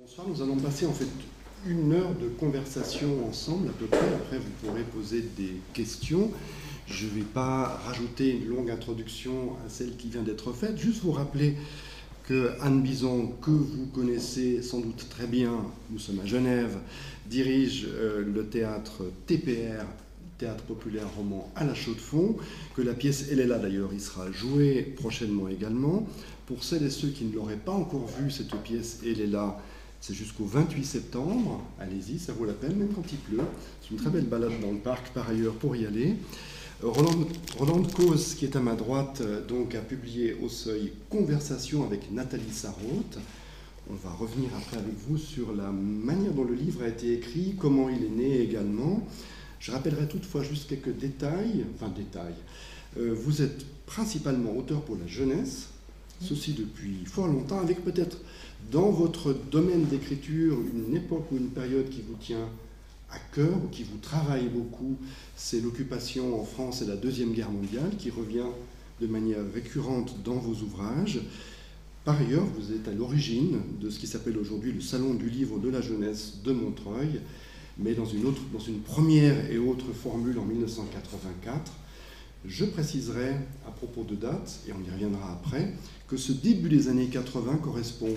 Bonsoir, nous allons passer en fait une heure de conversation ensemble à peu près. Après, vous pourrez poser des questions. Je ne vais pas rajouter une longue introduction à celle qui vient d'être faite. Juste vous rappeler que Anne Bison, que vous connaissez sans doute très bien, nous sommes à Genève, dirige euh, le théâtre TPR, Théâtre Populaire Roman à la Chaux-de-Fonds, que la pièce Elle est là d'ailleurs, il sera joué prochainement également. Pour celles et ceux qui ne l'auraient pas encore vu, cette pièce Elle est là, c'est jusqu'au 28 septembre. Allez-y, ça vaut la peine, même quand il pleut. C'est une très belle balade dans le parc par ailleurs pour y aller. Roland, Roland Cause, qui est à ma droite, euh, donc, a publié au seuil Conversation avec Nathalie Sarraute. On va revenir après avec vous sur la manière dont le livre a été écrit, comment il est né également. Je rappellerai toutefois juste quelques détails, enfin détails. Euh, vous êtes principalement auteur pour la jeunesse, ceci depuis fort longtemps, avec peut-être dans votre domaine d'écriture une époque ou une période qui vous tient à cœur ou qui vous travaille beaucoup, c'est l'occupation en France et la Deuxième Guerre mondiale qui revient de manière récurrente dans vos ouvrages. Par ailleurs, vous êtes à l'origine de ce qui s'appelle aujourd'hui le Salon du livre de la jeunesse de Montreuil, mais dans une, autre, dans une première et autre formule en 1984. Je préciserai à propos de date, et on y reviendra après, que ce début des années 80 correspond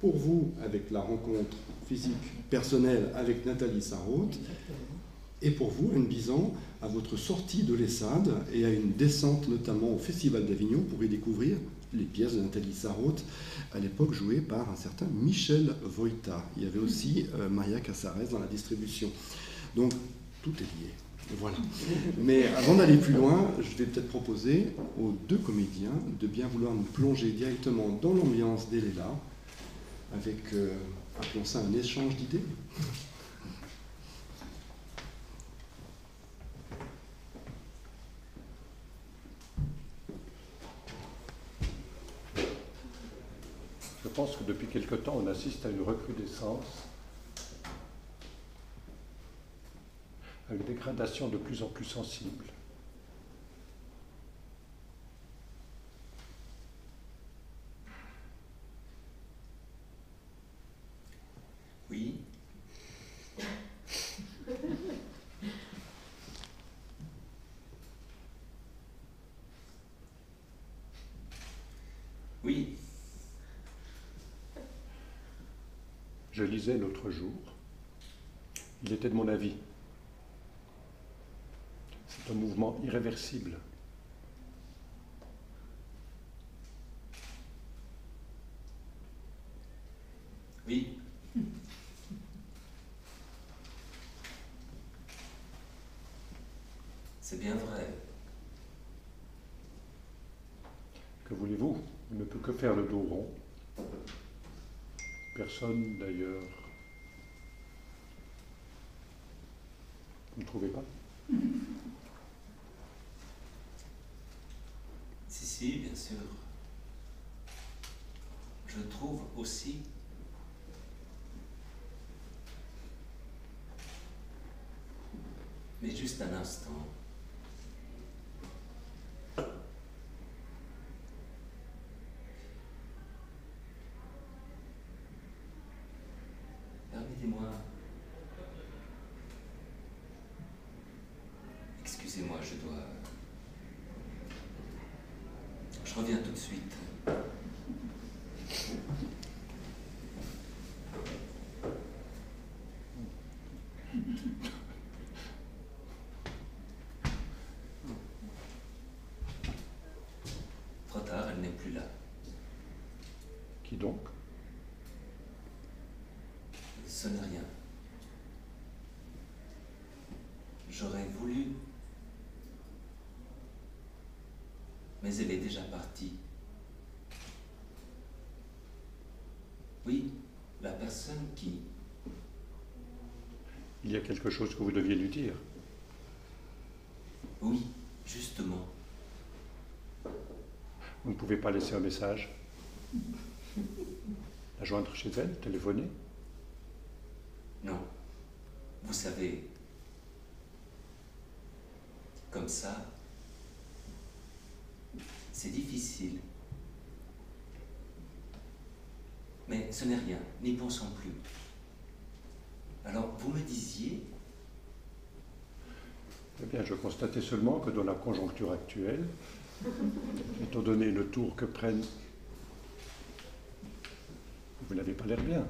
pour vous avec la rencontre physique personnelle avec Nathalie Sarraute, et pour vous, Anne Bison, à votre sortie de l'ESSAD et à une descente notamment au Festival d'Avignon pour y découvrir les pièces de Nathalie Sarraute, à l'époque jouées par un certain Michel Voita. Il y avait aussi euh, Maria Casares dans la distribution. Donc, tout est lié. Voilà. Mais avant d'aller plus loin, je vais peut-être proposer aux deux comédiens de bien vouloir nous plonger directement dans l'ambiance d'Elela, avec, euh, appelons ça un échange d'idées. Je pense que depuis quelque temps, on assiste à une recrudescence, à une dégradation de plus en plus sensible. Oui. Oui. Je lisais l'autre jour, il était de mon avis. C'est un mouvement irréversible. Oui. C'est bien vrai. Que voulez-vous? Il ne peut que faire le dos rond. Personne d'ailleurs. Vous ne trouvez pas? Si, si, bien sûr. Je trouve aussi. Mais juste un instant. Permettez-moi. Excusez-moi, je dois. Je reviens tout de suite. Trop tard, elle n'est plus là. Qui donc? Ce n'est rien. J'aurais voulu. Mais elle est déjà partie. Oui, la personne qui. Il y a quelque chose que vous deviez lui dire. Oui, justement. Vous ne pouvez pas laisser un message La joindre chez elle Téléphoner Non. Vous savez, comme ça, c'est difficile. Mais ce n'est rien, n'y pensons plus. Alors, vous me disiez Constatais seulement que dans la conjoncture actuelle, étant donné le tour que prennent. Vous n'avez pas l'air bien.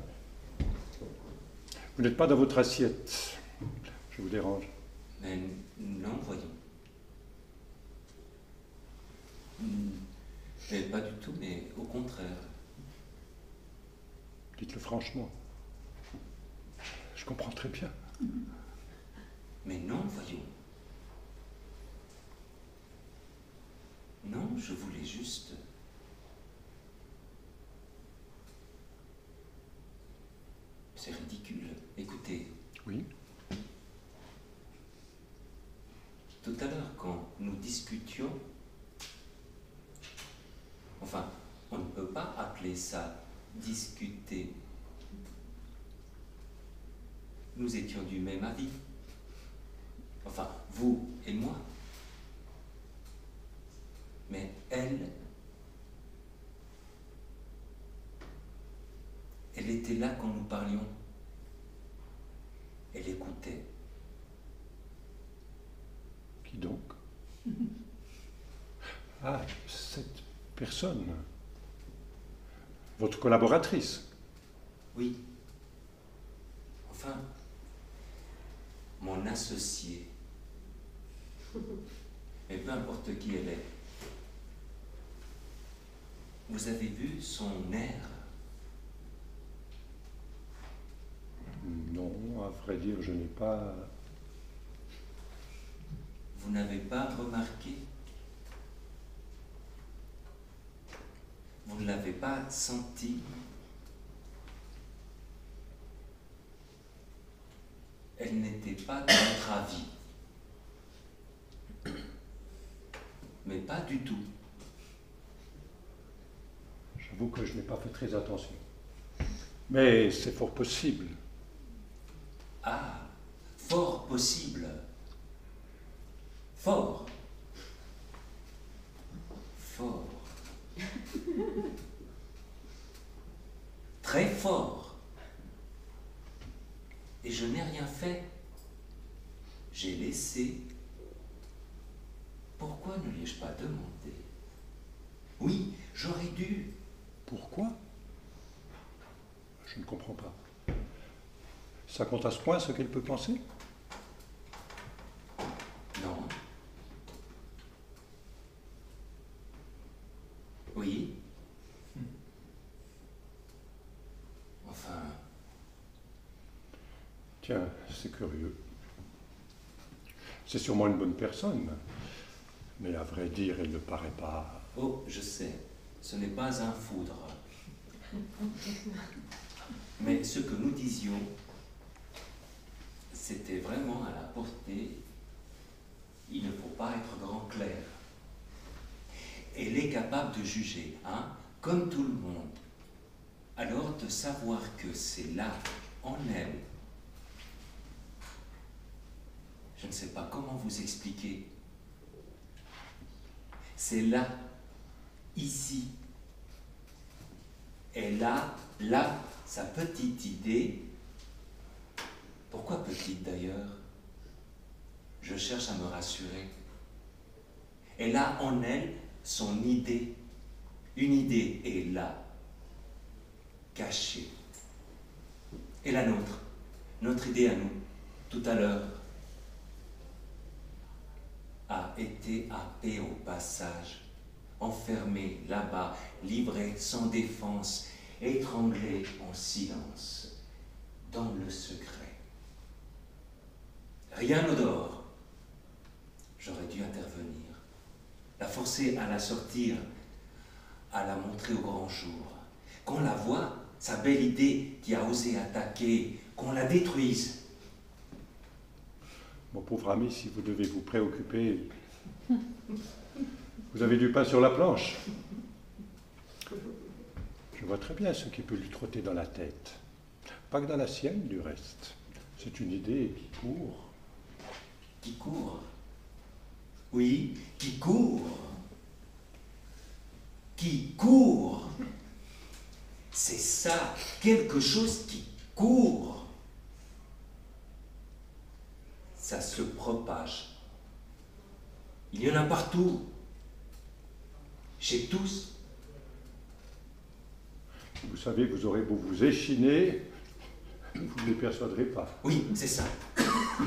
Vous n'êtes pas dans votre assiette. Je vous dérange. Mais non, voyons. Hmm, Mais pas du tout, mais au contraire. Dites-le franchement. Je comprends très bien. Mais non, voyons. Non, je voulais juste... C'est ridicule. Écoutez, Oui. tout à l'heure, quand nous discutions, enfin, on ne peut pas appeler ça discuter. Nous étions du même avis. Enfin, vous et moi. Mais elle, elle était là quand nous parlions. Elle écoutait. Qui donc? Ah, cette personne. Votre collaboratrice. Oui. Enfin, mon associé. Mais peu importe qui elle est. Vous avez vu son air? Non, à vrai dire, je n'ai pas. Vous n'avez pas remarqué Vous ne l'avez pas senti Elle n'était pas de votre avis. Mais pas du tout. J'avoue que je n'ai pas fait très attention. Mais c'est fort possible. Ah, fort possible. Fort. Fort. Très fort. Et je n'ai rien fait. J'ai laissé. Pourquoi ne l'ai-je pas demandé? Oui, j'aurais dû. Pourquoi? Je ne comprends pas. Ça compte à ce point ce qu'elle peut penser Non. Oui. Enfin, Tiens, c'est curieux. C'est sûrement une bonne personne. Mais à vrai dire, elle ne paraît pas. oh, je sais, ce n'est pas un foudre. Mais ce que nous disions, c'était vraiment à la portée. Il ne faut pas être grand clair. Elle est capable de juger, hein, comme tout le monde. Alors de savoir que c'est là, en elle, je ne sais pas comment vous expliquer. C'est là, ici. Elle a là sa petite idée. Pourquoi petite d'ailleurs? Je cherche à me rassurer. Elle a en elle son idée. Une idée est là, cachée. Et la nôtre, notre idée à nous, tout à l'heure, a été happée au passage, enfermée là-bas, livrée sans défense, étranglée en silence, dans le secret. Rien n'odore. J'aurais dû intervenir, la forcer à la sortir, à la montrer au grand jour. Qu'on la voie, sa belle idée qui a osé attaquer, qu'on la détruise. Mon pauvre ami, si vous devez vous préoccuper, vous avez du pain sur la planche. Je vois très bien ce qui peut lui trotter dans la tête. Pas que dans la sienne, du reste. C'est une idée qui court. Qui court. Oui, qui court. Qui court. C'est ça, quelque chose qui court. Ça se propage. Il y en a partout. Chez tous. Vous savez, vous aurez beau vous échiner, vous ne les persuaderez pas. Oui, c'est ça.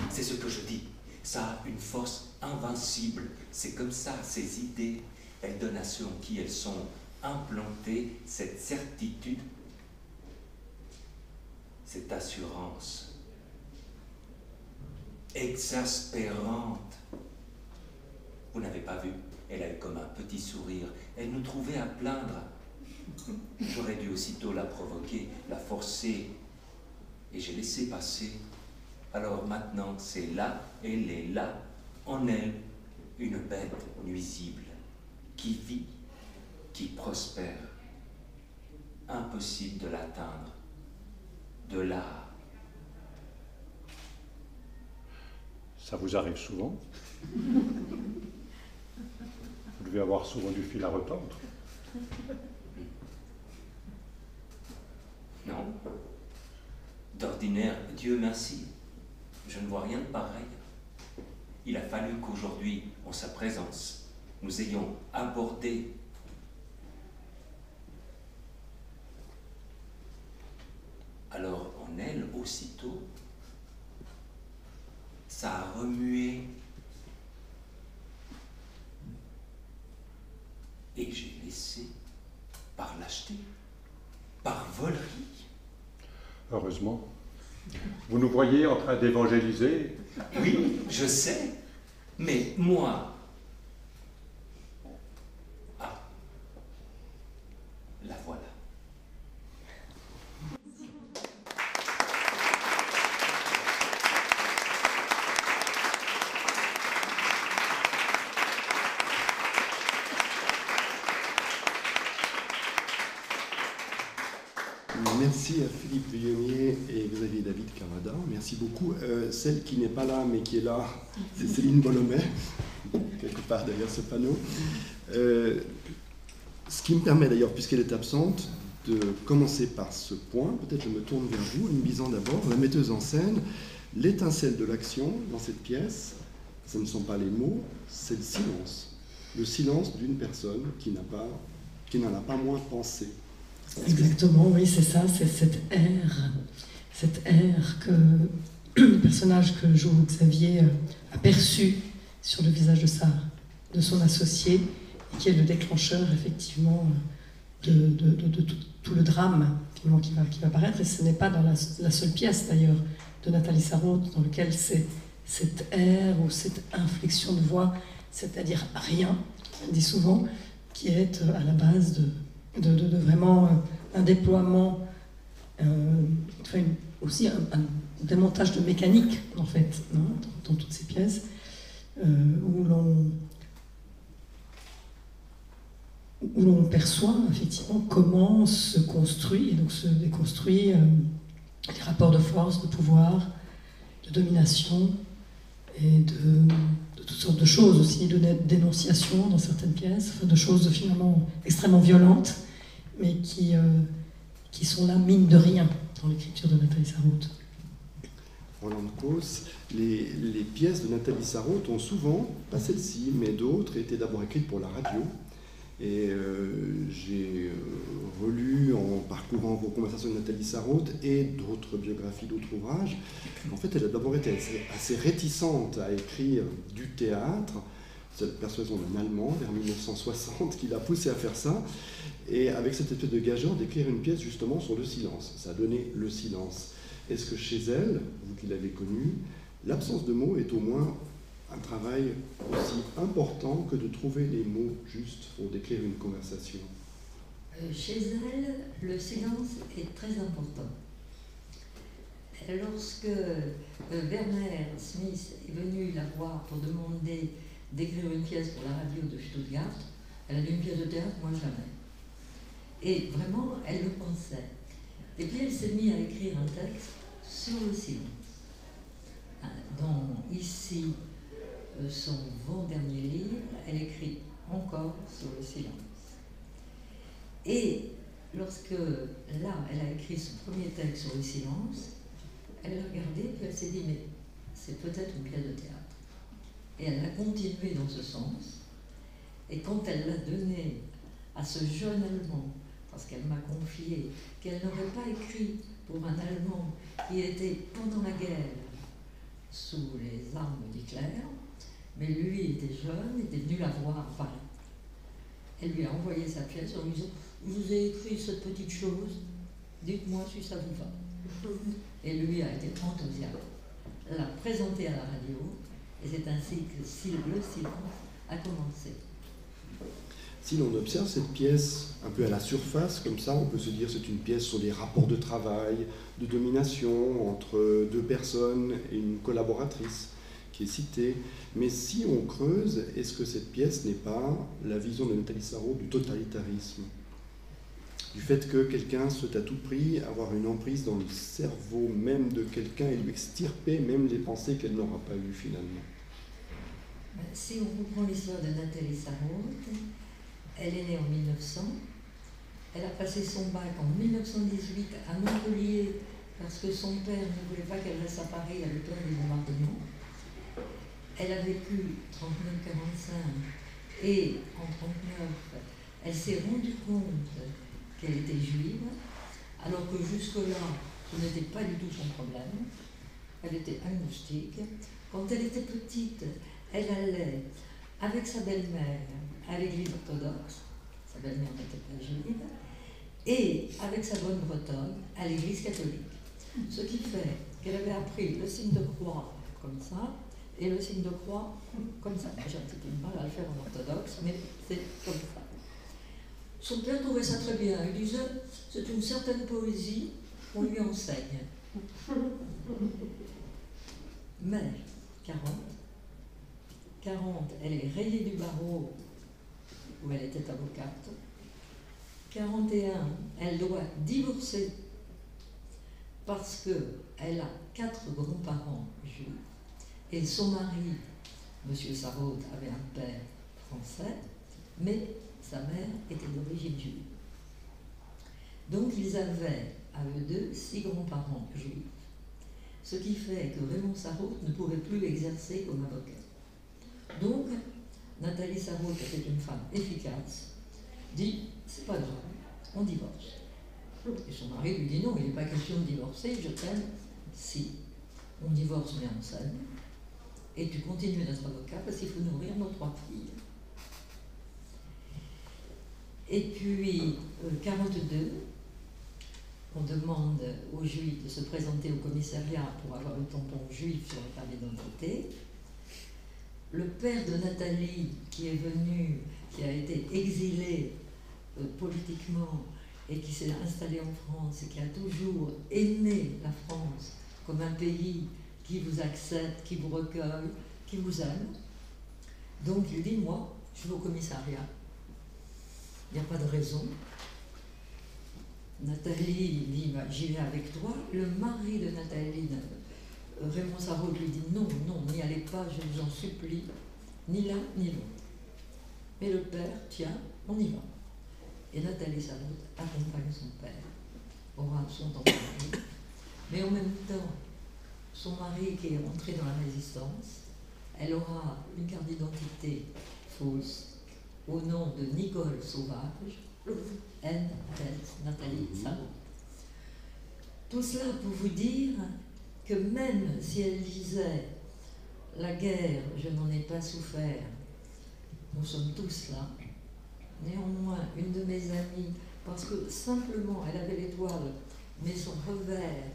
C'est ce que je dis. Ça a une force invincible. C'est comme ça, ces idées. Elles donnent à ceux en qui elles sont implantées cette certitude, cette assurance exaspérante. Vous n'avez pas vu Elle a eu comme un petit sourire. Elle nous trouvait à plaindre. J'aurais dû aussitôt la provoquer, la forcer. Et j'ai laissé passer. Alors maintenant, c'est là, elle est là, en elle, une bête nuisible, qui vit, qui prospère. Impossible de l'atteindre. De là. Ça vous arrive souvent Vous devez avoir souvent du fil à retordre. Non. D'ordinaire, Dieu merci, je ne vois rien de pareil. Il a fallu qu'aujourd'hui, en sa présence, nous ayons abordé alors en elle aussitôt, ça a remué et j'ai laissé par lâcheté, par volerie. Heureusement. Vous nous voyez en train d'évangéliser? Oui, je sais, mais moi. Ah, la voilà. Merci à Philippe Villonnier et Xavier Merci beaucoup. Euh, celle qui n'est pas là, mais qui est là, c'est Céline Bolomet, quelque part derrière ce panneau. Euh, ce qui me permet d'ailleurs, puisqu'elle est absente, de commencer par ce point. Peut-être je me tourne vers vous, en visant d'abord la metteuse en scène. L'étincelle de l'action dans cette pièce, ce ne sont pas les mots, c'est le silence. Le silence d'une personne qui n'en a pas moins pensé. Exactement, oui, c'est ça, c'est cette ère, cette ère que le personnage que joue Xavier a perçu sur le visage de, sa, de son associé, qui est le déclencheur, effectivement, de, de, de, tout, le drame qui, va, qui va apparaître. Et ce n'est pas dans la, seule pièce, d'ailleurs, de Nathalie Sarraute, dans lequel c'est cette ère ou cette inflexion de voix, c'est-à-dire rien, on dit souvent, qui est à la base de de, vraiment un déploiement, euh, aussi un, un, démontage de mécanique, en fait, dans, toutes ces pièces, euh, où l'on perçoit effectivement comment se construit et donc se déconstruit euh, les rapports de force, de pouvoir, de domination et de, toutes sortes de choses aussi, de dénonciation dans certaines pièces, de choses finalement extrêmement violentes, mais qui, euh, qui sont là, mine de rien, dans l'écriture de Nathalie Sarraute. Roland Cos, les, pièces de Nathalie Sarraute ont souvent, pas celle-ci, mais d'autres, été d'abord écrites pour la radio. Et euh, j'ai euh, relu en parcourant vos conversations de Nathalie Sarraute et d'autres biographies, d'autres ouvrages. En fait, elle a d'abord été assez, réticente à écrire du théâtre. C'est la persuasion d'un Allemand vers 1960 qui l'a poussé à faire ça. Et avec cette espèce de gageure d'écrire une pièce justement sur le silence. Ça a donné le silence. Est-ce que chez elle, vous qui l'avez connue, l'absence de mots est au moins un travail aussi important que de trouver les mots justes pour décrire une conversation? Euh, Chez elle, le silence est très important. Lorsque euh, Werner Smith est venu la voir pour demander d'écrire une pièce pour la radio de Stuttgart, elle a dit une pièce de théâtre, moi jamais. Et vraiment, elle le pensait. Et puis elle s'est mise à écrire un texte sur le silence. Dans ici, son avant-dernier livre, elle écrit encore sur le silence. Et lorsque là, elle a écrit ce premier texte sur le silence, elle a regardé, puis elle s'est dit, mais c'est peut-être une pièce de théâtre. Et elle a continué dans ce sens. Et quand elle l'a donné à ce jeune Allemand, parce qu'elle m'a confié qu'elle n'aurait pas écrit pour un Allemand qui était pendant la guerre sous les armes d'Hitler, mais lui était jeune, était venu la voir à Paris. Elle lui a envoyé sa pièce en lui disant Je vous ai écrit cette petite chose, dites-moi si ça vous va. Et lui a été enthousiaste, l'a présenté à la radio, et c'est ainsi que le silence a commencé. Si l'on observe cette pièce un peu à la surface, comme ça, on peut se dire c'est une pièce sur des rapports de travail, de domination entre deux personnes et une collaboratrice qui est citée. Mais si on creuse, est-ce que cette pièce n'est pas la vision de Nathalie Sarraud du totalitarisme? Du fait que quelqu'un souhaite à tout prix avoir une emprise dans le cerveau même de quelqu'un et lui extirper même les pensées qu'elle n'aura pas eues finalement? Si on reprend l'histoire de Nathalie Sarraud, elle est née en 1900. Elle a passé son bac en 1918 à Montpellier parce que son père ne voulait pas qu'elle reste à Paris à l'époque des bombardements. Elle a vécu 39-45 et en 39, elle s'est rendue compte qu'elle était juive, alors que jusque-là, ce n'était pas du tout son problème. Elle était agnostique. Quand elle était petite, elle allait avec sa belle-mère à l'église orthodoxe, sa belle-mère n'était pas juive, et avec sa bonne bretonne à l'église catholique. Ce qui fait qu'elle avait appris le signe de croix comme ça, et le signe de croix comme ça. J'ai un petit peu de mal à le faire en orthodoxe, mais c'est comme ça. Son père trouvait ça très bien. Il disait c'est une certaine poésie qu'on lui enseigne. Mais 40, 40, elle est rayée du barreau où elle était avocate. 41, elle doit divorcer parce qu'elle a quatre grands-parents juifs et son mari, M. Sarraute, avait un père français, mais sa mère était d'origine juive. Donc ils avaient, à eux deux, six grands-parents juifs, ce qui fait que Raymond Sarraute ne pouvait plus exercer comme avocat. Donc, Nathalie Sarraute, qui était une femme efficace, dit c'est pas grave, on divorce. Et son mari lui dit non, il n'est pas question de divorcer, je t'aime. Si, on divorce mais on s'aime et tu continues d'être avocat parce qu'il faut nourrir nos trois filles. Et puis, 42, euh, on demande aux juifs de se présenter au commissariat pour avoir le tampon juif sur la carte d'identité. Le père de Nathalie, qui est venu, qui a été exilé euh, politiquement et qui s'est installé en France et qui a toujours aimé la France comme un pays qui vous accepte, qui vous recueille, qui vous aime. Donc il dit, moi, je vais au commissariat. Il n'y a pas de raison. Nathalie dit, bah, j'y vais avec toi. Le mari de Nathalie, Raymond Sarraud, lui dit, non, non, n'y allez pas, je vous en supplie, ni l'un ni l'autre. Mais le père, tiens, on y va. Et Nathalie Sarraud accompagne son père, aura son temps mais en même temps, son mari qui est rentré dans la résistance, elle aura une carte d'identité fausse au nom de Nicole Sauvage, N. Nathalie. Sarraud. Tout cela pour vous dire que même si elle disait la guerre, je n'en ai pas souffert, nous sommes tous là. Néanmoins, une de mes amies, parce que simplement elle avait l'étoile, mais son revers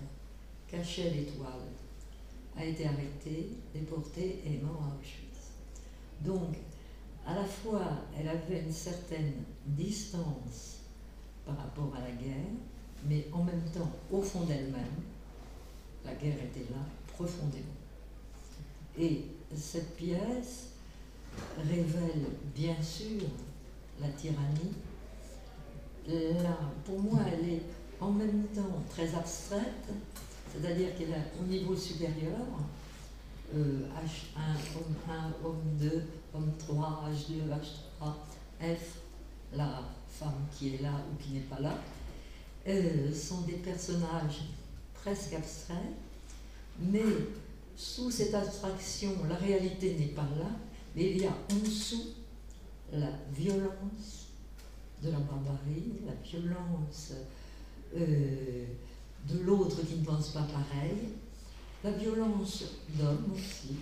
cachait l'étoile, a été arrêtée, déportée et est mort à Auschwitz. Donc, à la fois, elle avait une certaine distance par rapport à la guerre, mais en même temps, au fond d'elle-même, la guerre était là profondément. Et cette pièce révèle bien sûr la tyrannie. Pour moi, elle est en même temps très abstraite, c'est-à-dire qu'elle est au niveau supérieur, H1, homme 1, homme 2, homme 3, H2, H3, F, la femme qui est là ou qui n'est pas là, euh, sont des personnages presque abstraits, mais sous cette abstraction, la réalité n'est pas là, mais il y a en dessous la violence de la barbarie, la violence euh, de l'autre qui ne pense pas pareil, la violence d'hommes aussi.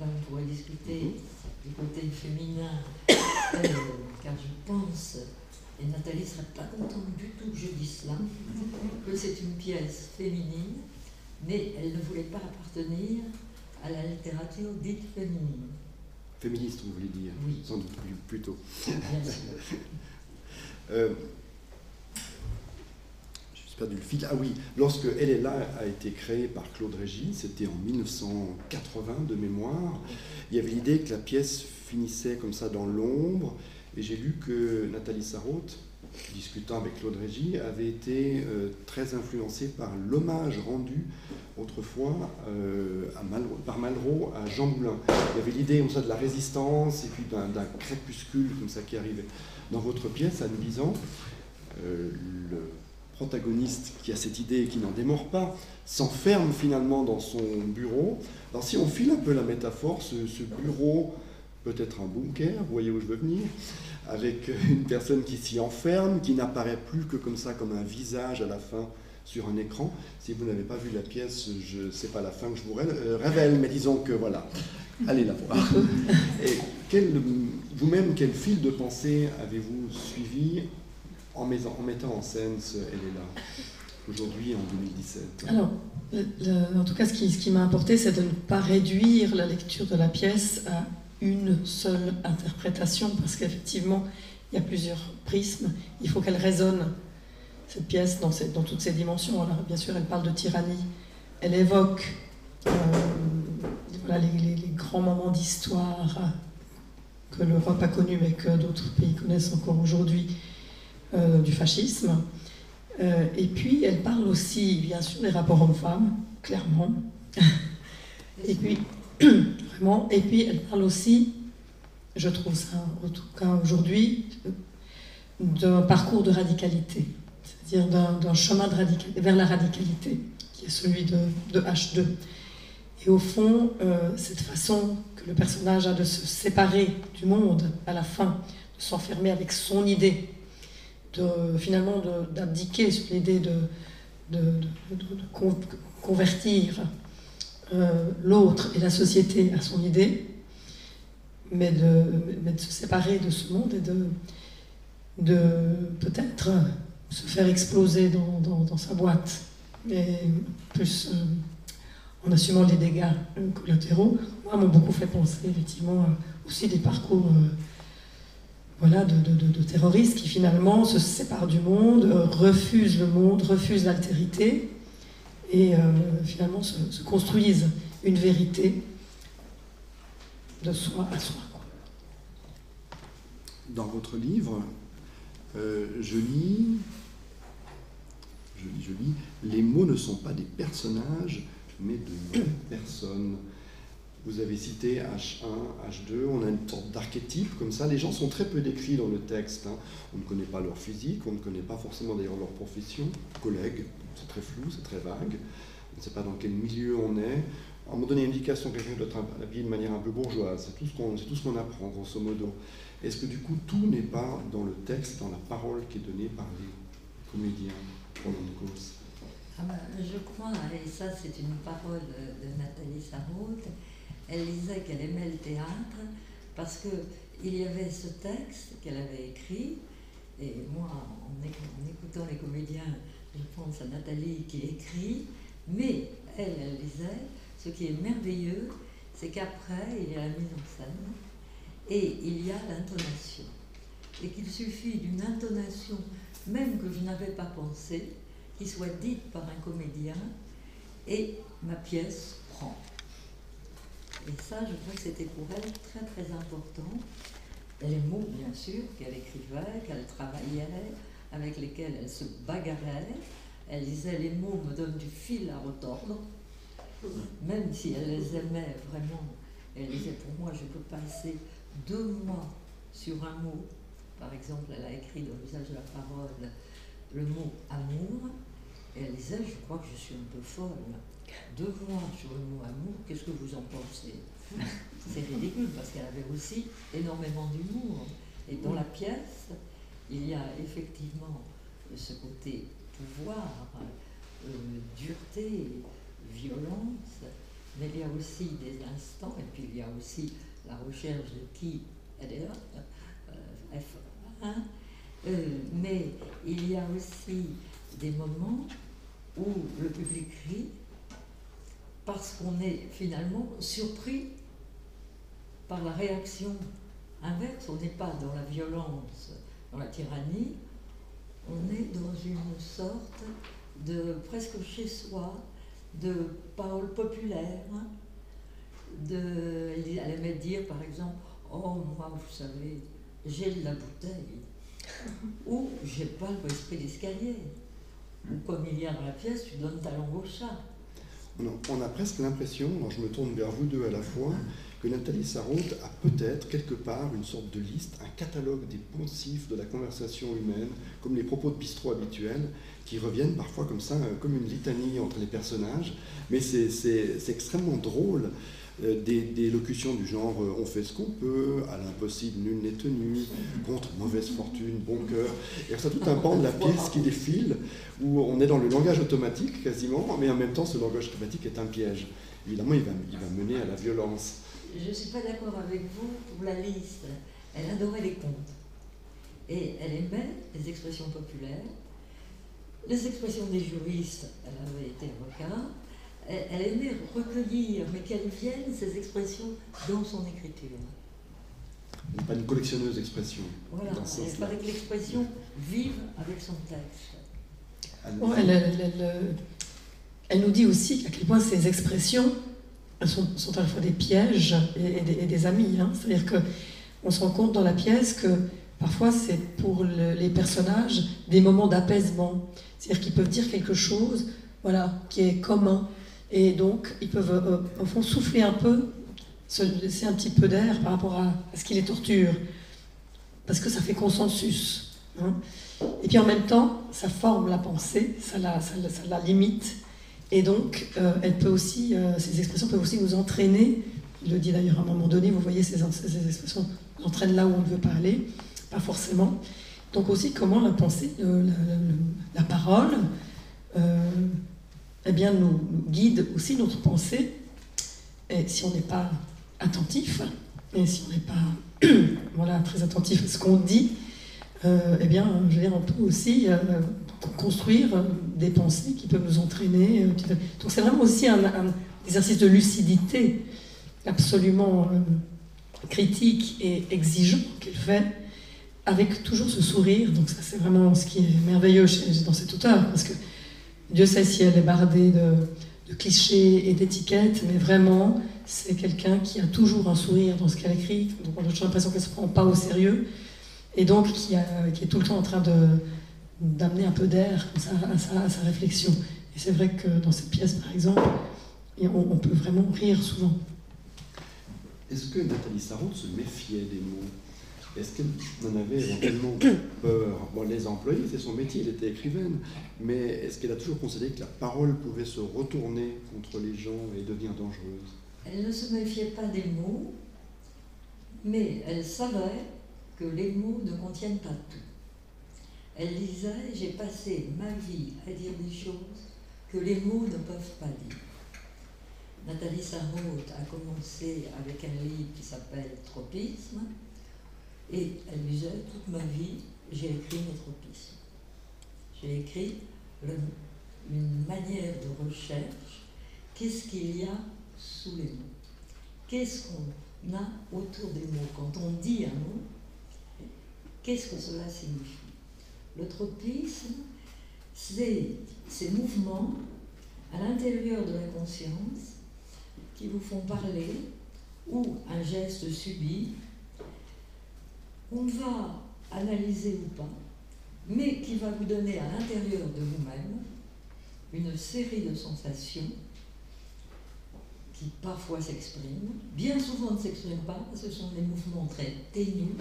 Là, on pourrait discuter du côté féminin, euh, car je pense, et Nathalie ne serait pas contente du tout que je dise cela, que c'est une pièce féminine, mais elle ne voulait pas appartenir à la littérature dite féminine. Féministe, vous voulez dire Oui. Sans doute plutôt. Bien sûr. Euh, perdu le fil. Ah oui, lorsque Elle est là a été créée par Claude Régis, c'était en 1980 de mémoire, il y avait l'idée que la pièce finissait comme ça dans l'ombre, et j'ai lu que Nathalie Sarraute, discutant avec Claude Régis, avait été euh, très influencée par l'hommage rendu autrefois euh, par Malraux à Jean Moulin. Il y avait l'idée comme ça de la résistance et puis d'un crépuscule comme ça qui arrivait. Dans votre pièce, Anne Bizan, euh, le protagoniste qui a cette idée et qui n'en démord pas, s'enferme finalement dans son bureau. Alors si on file un peu la métaphore, ce bureau peut être un bunker, vous voyez où je veux venir, avec une personne qui s'y enferme, qui n'apparaît plus que comme ça, comme un visage à la fin sur un écran. Si vous n'avez pas vu la pièce, je sais pas la fin que je vous euh, révèle, mais disons que voilà, allez la voir. Et vous-même, quel fil de pensée avez-vous suivi en, mettant en scène ce Elle est là, aujourd'hui en 2017 Alors, en tout cas, ce qui, ce qui m'a importé, c'est de ne pas réduire la lecture de la pièce à une seule interprétation, parce qu'effectivement, il y a plusieurs prismes. Il faut qu'elle résonne, cette pièce, dans, toutes ses dimensions. Alors, bien sûr, elle parle de tyrannie. Elle évoque euh, les grands moments d'histoire que l'Europe a connus, mais que d'autres pays connaissent encore aujourd'hui, euh, du fascisme. Euh, et puis, elle parle aussi, bien sûr, des rapports hommes-femmes, clairement. Et puis, et puis elle parle aussi, je trouve ça, en tout cas aujourd'hui, d'un parcours de radicalité, c'est-à-dire d'un chemin vers la radicalité, qui est celui de, de H2. Et au fond, euh, cette façon que le personnage a de se séparer du monde à la fin, de s'enfermer avec son idée, de, finalement d'abdiquer sur l'idée de, de, de- de- de con- convertir euh, l'autre et la société à son idée, mais de, se séparer de ce monde et de, peut-être se faire exploser dans, sa boîte, mais plus euh, en assumant les dégâts euh, collatéraux, moi, m'ont beaucoup fait penser effectivement aussi des parcours voilà, de, de- terroristes qui finalement se séparent du monde, refusent le monde, refusent l'altérité et euh, finalement se, se construisent une vérité de soi à soi. Dans votre livre, euh, je lis, je lis, je lis, les mots ne sont pas des personnages, mais de personnes. Vous avez cité H1, H2, on a une sorte d'archétype comme ça. Les gens sont très peu décrits dans le texte. hein. On ne connaît pas leur physique, on ne connaît pas forcément d'ailleurs leur profession, collègues, c'est très flou, c'est très vague. On ne sait pas dans quel milieu on est. À un moment donné, indication que quelqu'un doit être habillé de manière un peu bourgeoise. C'est tout ce qu'on ce qu'on apprend, grosso modo. Est-ce que du coup, tout n'est pas dans le texte, dans la parole qui est donnée par les comédiens une course Ah ben, je crois, et ça c'est une parole de, Nathalie Sarraute, elle disait qu'elle aimait le théâtre parce qu'il y avait ce texte qu'elle avait écrit, et moi en écoutant les comédiens, je pense à Nathalie qui écrit, mais elle, elle disait, ce qui est merveilleux, c'est qu'après il y a la mise en scène et il y a l'intonation. Et qu'il suffit d'une intonation, même que je n'avais pas pensé, qui soit dite par un comédien et ma pièce prend. Et ça, je crois que c'était pour elle très très important. Les mots, bien sûr, qu'elle écrivait, qu'elle travaillait, avec lesquels elle se bagarrait. Elle disait les mots me donnent du fil à retordre, même si elle les aimait vraiment. Elle disait pour moi, je peux passer deux mois sur un mot. Par exemple, elle a écrit dans l'usage de la parole le mot amour, et elle disait, je crois que je suis un peu folle. Deux voix sur le mot amour, qu'est-ce que vous en pensez? C'est ridicule parce qu'elle avait aussi énormément d'humour. Et dans la pièce, il y a effectivement ce côté pouvoir, euh, dureté, violence, mais il y a aussi des instants, et puis il y a aussi la recherche de qui elle est là, euh, F1, euh, mais il y a aussi des moments où le public rit parce qu'on est finalement surpris par la réaction inverse. On n'est pas dans la violence, la tyrannie, on est dans une sorte de presque chez soi, de paroles populaires. De, elle aimait dire par exemple Oh, moi, vous savez, j'ai de la bouteille. Ou j'ai pas le respect d'escalier. Ou comme il y a dans la pièce, tu donnes ta langue au chat. on a presque l'impression, je me tourne vers vous deux à la fois, que Nathalie Sarraute a peut-être quelque part une sorte de liste, un catalogue des poncifs de la conversation humaine, comme les propos de bistrot habituels, qui reviennent parfois comme ça, euh, comme une litanie entre les personnages. Mais c'est extrêmement drôle. Euh, des, locutions du genre euh, on fait ce qu'on peut, à l'impossible nul n'est tenu, contre mauvaise fortune, bon cœur. Et ça tout un pan de la pièce qui défile, où on est dans le langage automatique quasiment, mais en même temps ce langage automatique est un piège. Évidemment, il va, il va mener à la violence. Je ne suis pas d'accord avec vous pour la liste. Elle adorait les contes. Et elle aimait les expressions populaires. Les expressions des juristes, elle avait été avocat, elle, aimait recueillir, mais qu'elles viennent, ces expressions, dans son écriture. Elle n'est pas une collectionneuse d'expressions. Voilà, il fallait que l'expression vive avec son texte. elle, nous dit aussi à quel point ces expressions sont, à la fois des pièges et, des, amis. Hein. C'est-à-dire qu'on se rend compte dans la pièce que parfois c'est pour les personnages des moments d'apaisement. C'est-à-dire qu'ils peuvent dire quelque chose voilà, qui est commun. Et donc, ils peuvent, euh, au fond, souffler un peu, se laisser un petit peu d'air par rapport à, ce qui les torture. Parce que ça fait consensus. Hein. Et puis en même temps, ça forme la pensée, ça, la limite. Et donc, euh, euh, ces expressions peuvent aussi nous entraîner. Il le dit d'ailleurs à un moment donné, vous voyez, ces, expressions nous entraînent là où on ne veut pas aller, pas forcément. Donc aussi, comment la pensée, la, parole, eh bien, nous, guide aussi notre pensée. Et si on n'est pas attentif, et si on n'est pas voilà, très attentif à ce qu'on dit, euh, eh bien, je veux dire, on peut aussi euh, construire des pensées qui peuvent nous entraîner. Euh, donc c'est vraiment aussi un, exercice de lucidité absolument critique et exigeant qu'elle fait, avec toujours ce sourire. Donc ça, c'est vraiment ce qui est merveilleux dans cet auteur, parce que Dieu sait si elle est bardée de, clichés et d'étiquettes, mais vraiment, c'est quelqu'un qui a toujours un sourire dans ce qu'elle écrit. Donc on l'impression qu'elle ne se prend pas au sérieux. Et donc qui, est tout le temps en train d'amener un peu d'air à, sa, réflexion. Et c'est vrai que dans cette pièce, par exemple, on, peut vraiment rire souvent. Est-ce que Nathalie Sarraute se méfiait des mots? Est-ce qu'elle en avait éventuellement peur? Bon, Les employés, c'est son métier, elle était écrivaine, mais est-ce qu'elle a toujours considéré que la parole pouvait se retourner contre les gens et devenir dangereuse? Elle ne se méfiait pas des mots, mais elle savait que les mots ne contiennent pas tout. Elle disait J'ai passé ma vie à dire des choses que les mots ne peuvent pas dire. Nathalie Sarraute a commencé avec un livre qui s'appelle Tropisme et elle disait, toute ma vie, j'ai écrit mes tropismes. J'ai écrit une manière de recherche. Qu'est-ce qu'il y a sous les mots Qu'est-ce qu'on a autour des mots? Quand on dit un mot, qu'est-ce que cela signifie? Le tropisme, c'est ces mouvements à l'intérieur de la conscience qui vous font parler ou un geste subi on va analyser ou pas, mais qui va vous donner à l'intérieur de vous-même une série de sensations qui parfois s'expriment, bien souvent ne s'expriment pas, ce sont des mouvements très ténus,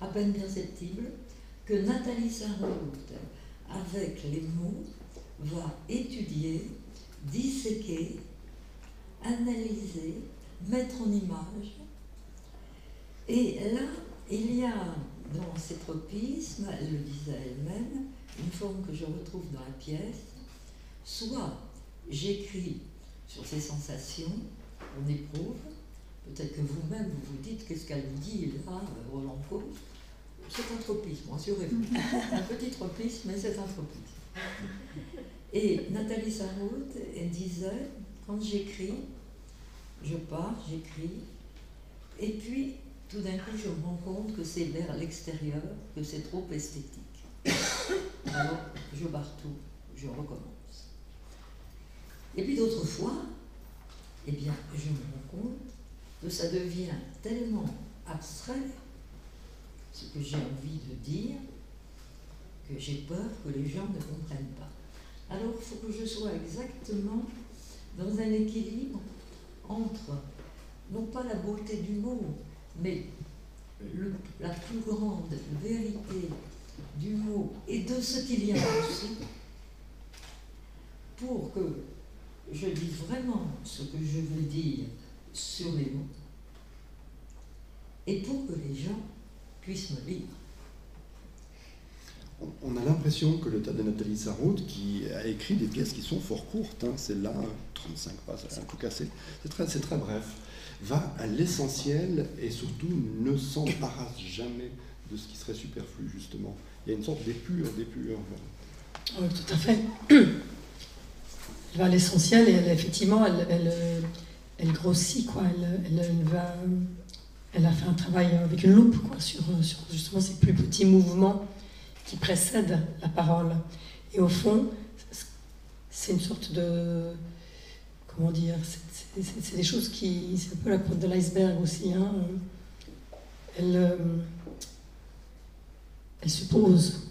à peine perceptibles, que Nathalie Sarraute avec les mots, va étudier, disséquer, analyser, mettre en image. Et là, il y a dans ces tropismes, elle le disait elle-même, une forme que je retrouve dans la pièce. Soit j'écris sur ces sensations qu'on éprouve, peut-être que vous-même vous vous dites qu'est-ce qu'elle dit là, Roland Coase. C'est un tropisme, assurez-vous. un petit tropisme, mais c'est un tropisme. Et Nathalie Sarraute, elle disait, quand j'écris, je pars, j'écris, et puis tout d'un coup je me rends compte que c'est vers l'extérieur, que c'est trop esthétique. Alors je barre tout, je recommence. Et puis d'autres fois, eh bien, je me rends compte que ça devient tellement abstrait, ce que j'ai envie de dire, que j'ai peur que les gens ne comprennent pas. Alors il faut que je sois exactement dans un équilibre entre, non pas la beauté du mot, mais la plus grande vérité du mot et de ce qu'il y a aussi, pour que je dise vraiment ce que je veux dire sur les mots, et pour que les gens me lire. On a l'impression que le tas de Nathalie Sarraute, qui a écrit des pièces qui sont fort courtes, hein, c'est là 35 pages, un coup cassé, c'est très, très bref, va à l'essentiel et surtout ne s'embarrasse jamais de ce qui serait superflu, justement. Il y a une sorte d'épure, d'épure. Oui, tout à fait. Elle va à l'essentiel et elle, effectivement, elle, elle, elle, grossit, quoi. Elle, va, elle a fait un travail avec une loupe, quoi, sur, sur justement ces plus petits mouvements qui précède la parole. Et au fond, c'est une sorte de. Comment dire C'est des choses qui. C'est un peu la pointe de l'iceberg aussi. Hein. Elle, euh, elle suppose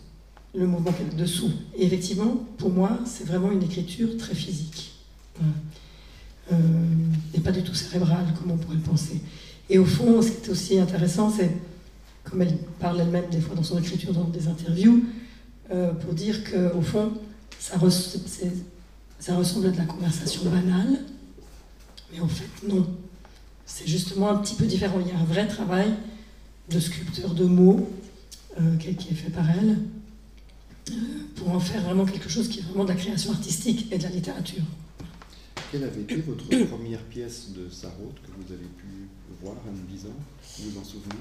le mouvement dessous. Et effectivement, pour moi, c'est vraiment une écriture très physique. Euh, et pas du tout cérébrale, comme on pourrait le penser. Et au fond, ce qui est aussi intéressant, c'est comme elle parle elle-même des fois dans son écriture, dans des interviews, euh, pour dire qu'au fond, ça, ressemble à de la conversation banale, mais en fait, non. C'est justement un petit peu différent. Il y a un vrai travail de sculpteur de mots euh, qui est fait par elle, euh, pour en faire vraiment quelque chose qui est vraiment de la création artistique et de la littérature. Quelle avait été votre première pièce de Sarraute que vous avez pu voir à 10 ans Vous vous en souvenez?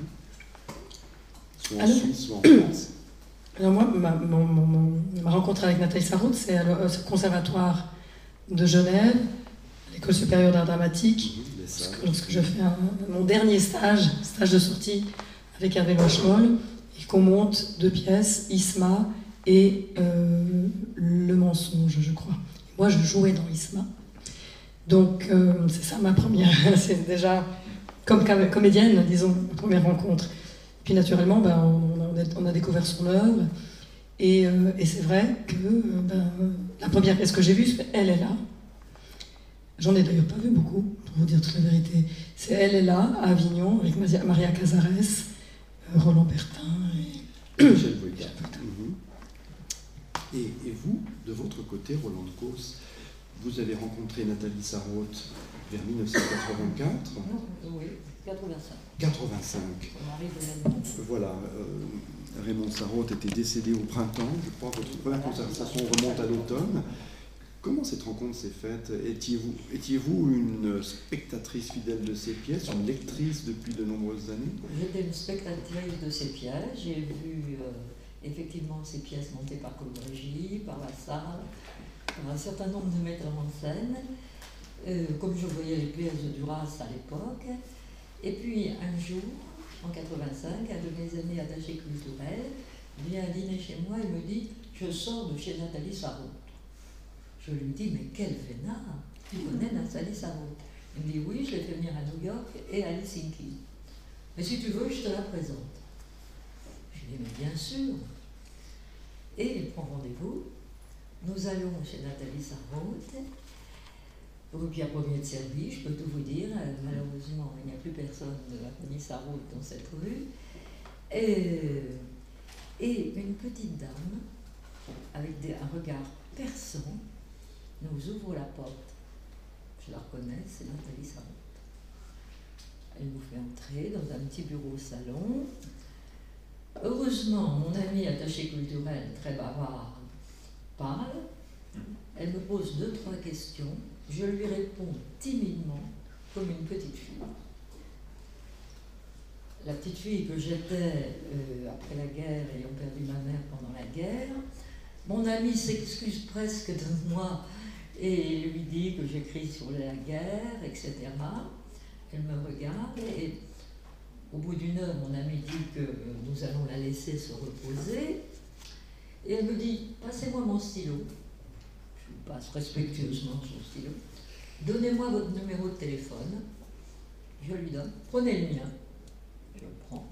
Soit en Suisse, soit en France Alors moi, ma, rencontre avec Nathalie Sarraute, c'est au conservatoire de Genève, l'école supérieure d'art dramatique, mmh, lorsque, je fais mon dernier stage, stage de sortie avec Hervé Lochemol, et qu'on monte deux pièces, Isma et euh, Le mensonge, je crois. moi, je jouais dans Isma. Donc, euh, c'est ça ma première, c'est déjà comme comédienne, disons, première rencontre. Puis naturellement, ben, on, a, découvert son œuvre. Et, euh, c'est vrai que euh, ben, la première pièce que j'ai vue, c'est Elle est là. J'en ai d'ailleurs pas vu beaucoup, pour vous dire toute la vérité. C'est Elle est là, à Avignon, avec Maria Casares, euh, Roland Bertin et Michel mhm. et, et, vous, de votre côté, Roland Cos, vous avez rencontré Nathalie Sarraute vers 1984 Oui, 85. 85. Voilà, euh, Raymond Sarraute était décédé au printemps, je crois que votre première conversation remonte à l'automne. Comment cette rencontre s'est faite? Étiez-vous étiez une spectatrice fidèle de ces pièces, une lectrice depuis de nombreuses années? J'étais une spectatrice de ces pièces. J'ai vu euh, effectivement ces pièces montées par Colbrégie, par la salle, par un certain nombre de metteurs en scène. Euh, comme je voyais les pièces de Duras à l'époque. Et puis un jour, en 85, un de mes amis attachés culturels vient dîner chez moi et me dit Je sors de chez Nathalie Sarraute. Je lui dis Mais quel vénard Tu connais Nathalie Sarraute Il me dit Oui, je l'ai fait venir à New York et à Helsinki. Mais si tu veux, je te la présente. Je lui dis Mais bien sûr. Et il prend rendez-vous. Nous allons chez Nathalie Sarraute rue Pierre Premier de Serbie, je peux tout vous dire. Euh, malheureusement, il n'y a plus personne de la famille dans cette rue. Et, et une petite dame avec un regard perçant, nous ouvre la porte. Je la reconnais, c'est Nathalie Sarraute. Elle nous fait entrer dans un petit bureau salon. Heureusement, mon ami attaché culturel, très bavard, parle. Elle me pose deux, trois questions. Je lui réponds timidement, comme une petite fille. La petite fille que j'étais euh, après la guerre, ayant perdu ma mère pendant la guerre, mon ami s'excuse presque de moi et lui dit que j'écris sur la guerre, etc. Elle me regarde et au bout d'une heure, mon ami dit que nous allons la laisser se reposer. Et elle me dit, passez-moi mon stylo. Passe respectueusement son stylo. Donnez-moi votre numéro de téléphone. Je lui donne. Prenez le mien. Je le prends.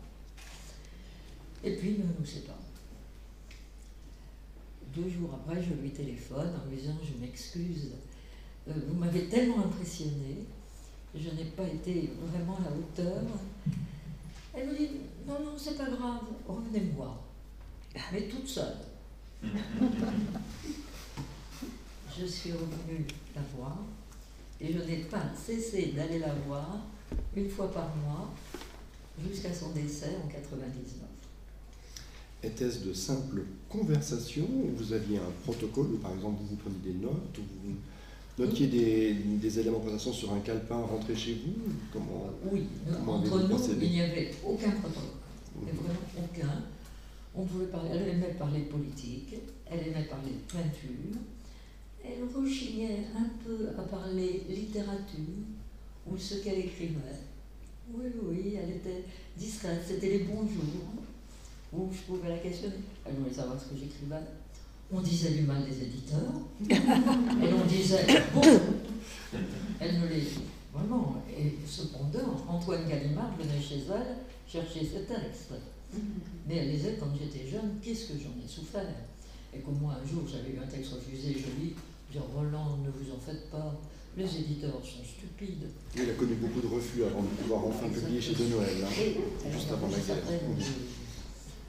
Et puis nous nous séparons. Deux jours après, je lui téléphone en lui disant Je m'excuse, euh, vous m'avez tellement impressionné, je n'ai pas été vraiment à la hauteur. Elle me dit Non, non, c'est pas grave, revenez me voir. Mais toute seule. je suis revenue la voir et je n'ai pas cessé d'aller la voir une fois par mois jusqu'à son décès en 99. Était-ce de simples conversations où vous aviez un protocole où par exemple vous vous preniez des notes ou vous notiez des, des éléments de conversation sur un calepin rentré chez vous Comment Oui, Comment entre nous, procédé il n'y avait aucun protocole. N'y avait vraiment aucun. On pouvait parler, elle aimait parler politique, elle aimait parler peinture, elle rechignait un peu à parler littérature ou ce qu'elle écrivait. Oui, oui, elle était discrète, c'était les bons jours où je pouvais la questionner. Elle voulait savoir ce que j'écrivais. On disait du mal des éditeurs, et on disait bon? Elle me les Vraiment. Et cependant, Antoine Gallimard venait chez elle chercher ses textes. Mais elle disait, quand j'étais jeune, qu'est-ce que j'en ai souffert? Et comme moi, un jour, j'avais eu un texte refusé, je lui dis, Roland, ne vous en faites pas, les éditeurs sont stupides. Il a connu beaucoup de refus avant de pouvoir enfin publier chez De Noël. hein. Elle Juste avant la guerre. certaine-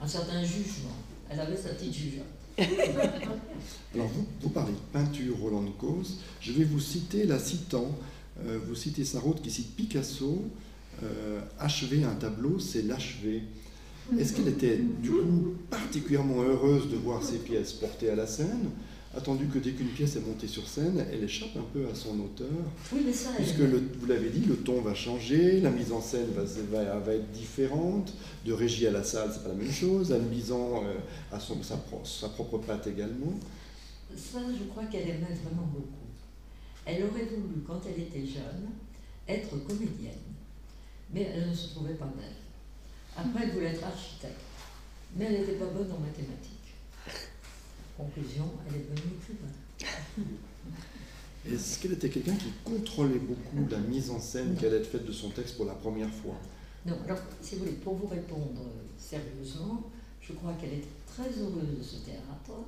un certain jugement. Elle avait sa petite jugeote. Alors vous, vous parlez de peinture Roland Cause. Je vais vous citer la citant. Euh, vous citez Sarraute qui cite Picasso. euh, achever un tableau, c'est l'achever. Est-ce qu'elle était du coup particulièrement heureuse de voir ses pièces portées à la scène, attendu que dès qu'une pièce est montée sur scène, elle échappe un peu à son auteur Oui, mais ça, Puisque le- vous l'avez dit, le ton va changer, la mise en scène va, va- va être différente, de régie à la salle, c'est pas la même chose, Anne Bizan euh, a son, sa, pro- sa propre patte également. Ça, je crois qu'elle aimait vraiment beaucoup. Elle aurait voulu, quand elle était jeune, être comédienne, mais elle ne se trouvait pas belle. Après, elle voulait être architecte, mais elle n'était pas bonne en mathématiques. Conclusion, elle est devenue écrivain. Est-ce qu'elle était quelqu'un qui contrôlait beaucoup la mise en scène qu'elle allait faite de son texte pour la première fois? Non, alors, si vous voulez, pour vous répondre euh, sérieusement, je crois qu'elle était très heureuse de ce théâtre.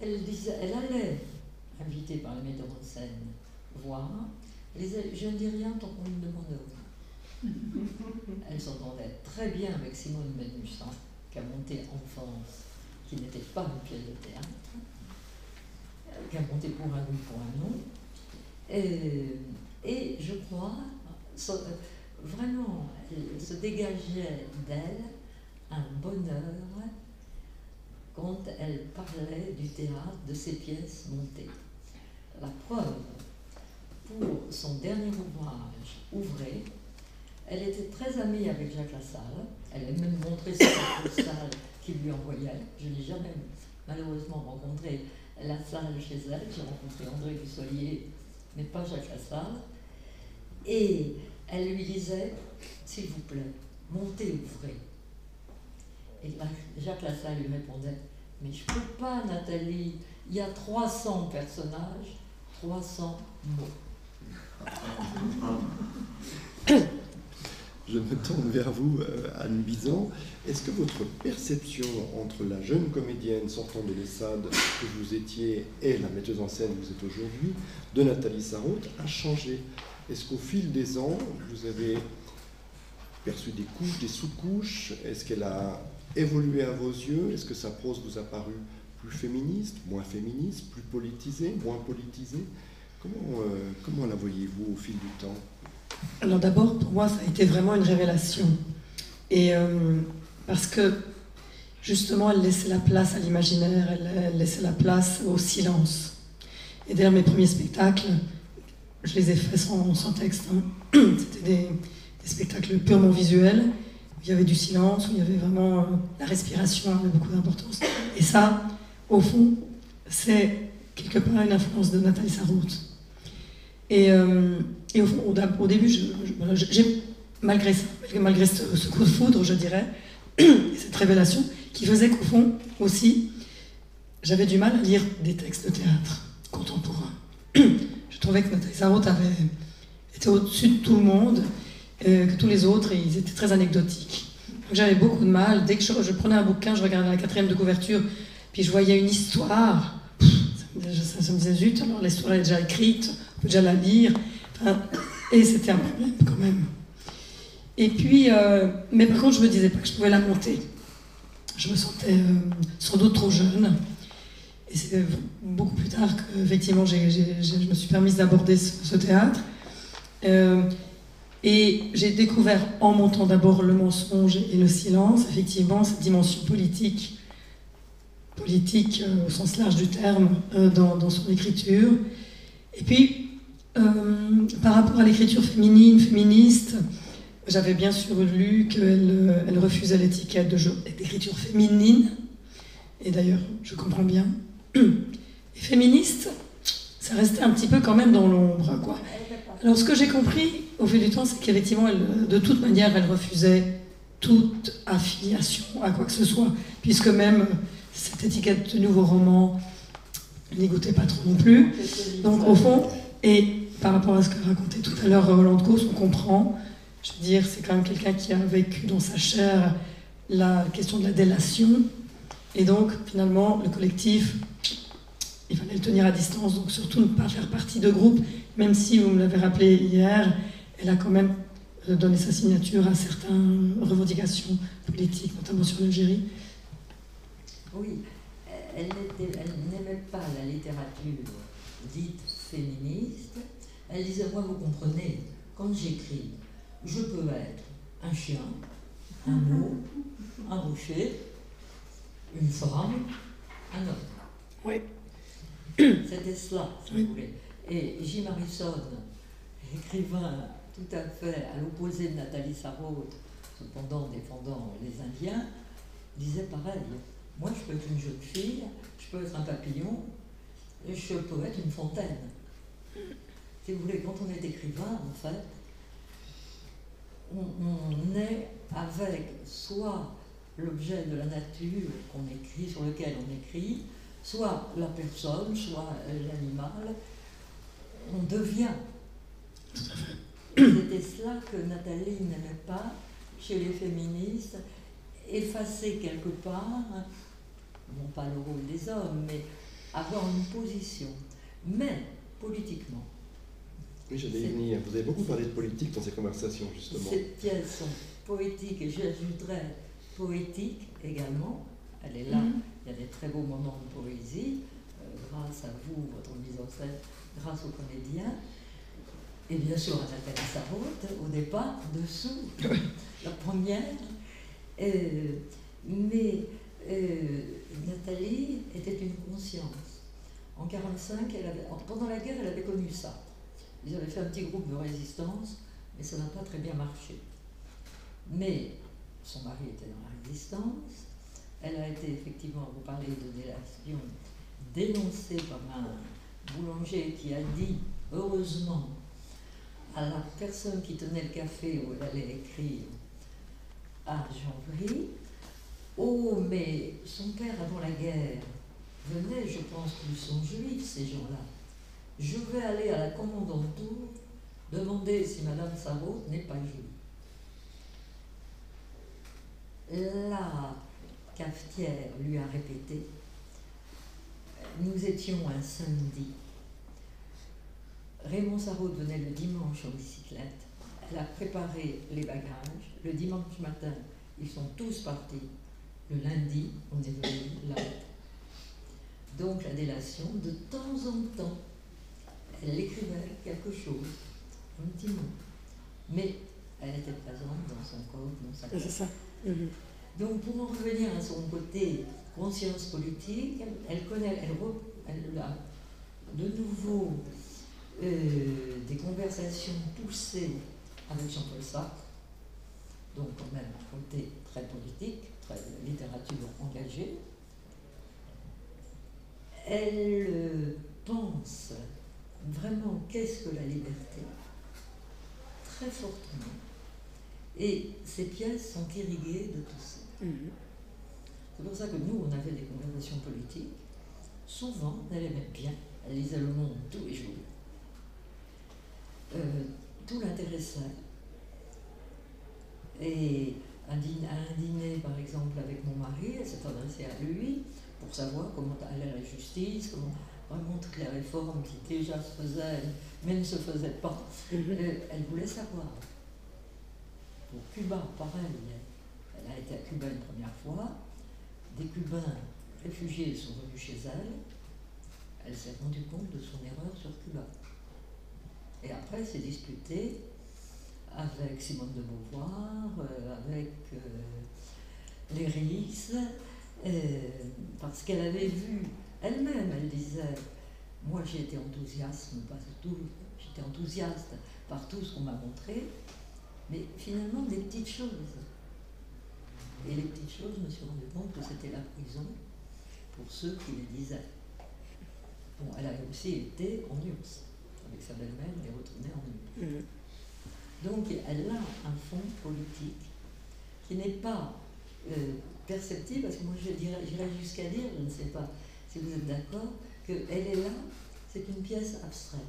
Elle, disait, elle allait, invitée par le metteur en scène, voir. Elle disait, je ne dis rien tant qu'on ne me demande rien. Elle s'entendait très bien avec Simone Benussan, qui a monté Enfance, qui n'était pas une pièce de théâtre, euh, qui a monté pour un oui, pour un non. Et, et je crois, vraiment, se dégageait d'elle un bonheur quand elle parlait du théâtre, de ses pièces montées. La preuve, pour son dernier ouvrage, Ouvrez, elle était très amie avec Jacques Lassalle. Elle a même montré sa salle qu'il lui envoyait. Je n'ai jamais malheureusement rencontré Lassalle chez elle. J'ai rencontré André Dussolier, mais pas Jacques Lassalle. Et elle lui disait, s'il vous plaît, montez, ouvrez. Et Jacques Lassalle lui répondait, mais je peux pas, Nathalie, il y a 300 personnages, 300 mots. Je me tourne vers vous, euh, Anne Bizan. Est-ce que votre perception entre la jeune comédienne sortant de l'ESSAD que vous étiez et la metteuse en scène que vous êtes aujourd'hui, de Nathalie Sarraute, a changé? Est-ce qu'au fil des ans, vous avez perçu des couches, des sous-couches? Est-ce qu'elle a évolué à vos yeux? Est-ce que sa prose vous a paru plus féministe, moins féministe, plus politisée, moins politisée? Euh, comment la voyez-vous au fil du temps? Alors d'abord, pour moi, ça a été vraiment une révélation. Et euh, parce que justement, elle laissait la place à l'imaginaire, elle, laissait la place au silence. Et d'ailleurs, mes premiers spectacles, je les ai faits sans, texte. hein. C'était des, des spectacles purement visuels, où il y avait du silence, où il y avait vraiment euh, la respiration avait beaucoup d'importance. Et ça, au fond, c'est quelque part une influence de Nathalie Sarraute. Et, euh, et au, début, malgré ça, malgré ce, coup de foudre, je dirais, et cette révélation, qui faisait qu'au fond, aussi, j'avais du mal à lire des textes de théâtre contemporain. Je trouvais que Sarraute avait, était au-dessus de tout le monde, euh, que tous les autres, et ils étaient très anecdotiques. J'avais beaucoup de mal. Dès que je, prenais un bouquin, je regardais la quatrième de couverture, puis je voyais une histoire. Ça me, ça me disait zut, alors l'histoire est déjà écrite, on peut déjà la lire. Enfin, et c'était un problème quand même. Et puis, euh, mais par contre, je me disais pas que je pouvais la monter. Je me sentais euh, sans doute trop jeune. Et c'est beaucoup plus tard que, effectivement, j'ai- je me suis permise d'aborder ce, théâtre. Euh, et j'ai découvert, en montant d'abord le mensonge et le silence, effectivement, cette dimension politique, politique euh, au sens large du terme, euh, dans, dans son écriture. Et puis, euh, par rapport à l'écriture féminine, féministe, j'avais bien sûr lu qu'elle euh, elle refusait l'étiquette d'écriture féminine. Et d'ailleurs, je comprends bien. Et féministe, ça restait un petit peu quand même dans l'ombre, quoi. Alors, ce que j'ai compris au fil du temps, c'est qu'effectivement, elle, de toute manière, elle refusait toute affiliation à quoi que ce soit, puisque même cette étiquette de nouveau roman n'y goûtait pas trop non plus. Donc, au fond, et par rapport à ce que racontait tout à l'heure Roland Gauss, on comprend. Je veux dire, c'est quand même quelqu'un qui a vécu dans sa chair la question de la délation. Et donc, finalement, le collectif, il fallait le tenir à distance, donc surtout ne pas faire partie de groupe, même si, vous me l'avez rappelé hier, elle a quand même euh, donné sa signature à certaines revendications politiques, notamment sur l'Algérie. Oui, elle n'aimait pas la littérature dite féministe. Elle disait, moi, vous comprenez, quand j'écris, je peux être un chien, un mot, un rocher, une femme, un homme. Oui. C'était cela, si Oui. vous voulez. Et Jim Harrison, écrivain tout à fait à l'opposé de Nathalie Sarraute, cependant défendant les Indiens, disait pareil. Moi, je peux être une jeune fille, je peux être un papillon, et je peux être une fontaine. Si vous voulez, quand on est écrivain, en fait, on, on est avec soit l'objet de la nature qu'on écrit, sur lequel on écrit, soit la personne, soit l'animal, on devient. C'était cela que Nathalie n'aimait pas chez les féministes, effacer quelque part, non pas le rôle des hommes, mais avoir une position. Mais politiquement, Oui, j'allais y venir. Vous avez beaucoup parlé de politique dans ces conversations, justement. Ces pièces sont poétiques et j'ajouterais poétiques également. Elle est là, Mhm. il y a des très beaux moments de poésie, euh, grâce à vous, votre mise en scène, grâce aux comédiens. Et bien sûr à Nathalie Sarraute, au départ, dessous, la première. Euh, mais euh, Nathalie était une conscience. En 1945, elle avait, pendant la guerre, elle avait connu ça. Ils avaient fait un petit groupe de résistance, mais ça n'a pas très bien marché. Mais son mari était dans la résistance. Elle a été effectivement, vous parlez de délation, dénoncée par un boulanger qui a dit, heureusement, à la personne qui tenait le café où elle allait écrire à Jean-Bry, Oh, mais son père avant la guerre venait, je pense qu'ils sont juifs, ces gens-là. Je vais aller à la commandanture demander si Madame Sarraute n'est pas juive. La cafetière lui a répété. Nous étions un samedi. Raymond Sarraute venait le dimanche en bicyclette. Elle a préparé les bagages. Le dimanche matin, ils sont tous partis. Le lundi, on est venu là. Donc la délation, de temps en temps, elle écrivait quelque chose, un petit mot. Mais elle était présente dans son corps, dans sa tête. Ça. Mhm. Donc pour en revenir à son côté conscience politique, elle connaît, elle a de nouveau euh, des conversations poussées avec Jean-Paul Sartre, donc quand même un côté très politique, très littérature engagée. Elle euh, pense vraiment qu'est-ce que la liberté, très fortement, et ces pièces sont irriguées de tout ça. Mhm. C'est pour ça que nous, on avait des conversations politiques. Souvent, elle aimait bien. Elle lisait Le Monde tous les jours. Euh, tout l'intéressait. Et un dîner, à un dîner, par exemple, avec mon mari, elle s'est adressée à lui pour savoir comment allait la justice, comment vraiment toutes les réformes qui déjà se faisaient, mais ne se faisaient pas. Mhm. Euh, elle voulait savoir. Pour Cuba, pareil. Elle a été à Cuba une première fois. Des Cubains réfugiés sont venus chez elle. Elle s'est rendue compte de son erreur sur Cuba. Et après, elle s'est disputée avec Simone de Beauvoir, euh, avec euh, Léris, euh, parce qu'elle avait vu elle-même, elle disait, moi j'ai été enthousiaste tout, j'étais enthousiaste par tout ce qu'on m'a montré, mais finalement des petites choses. Et les petites choses, je me suis rendu compte que c'était la prison pour ceux qui les disaient. Bon, elle a aussi été en URSS. Avec sa belle-mère, elle est retournée en URSS. Mhm. Donc elle a un fond politique qui n'est pas euh, perceptible, parce que moi je dirais, j'irais jusqu'à dire, je ne sais pas si vous êtes d'accord, qu'elle est là, c'est une pièce abstraite.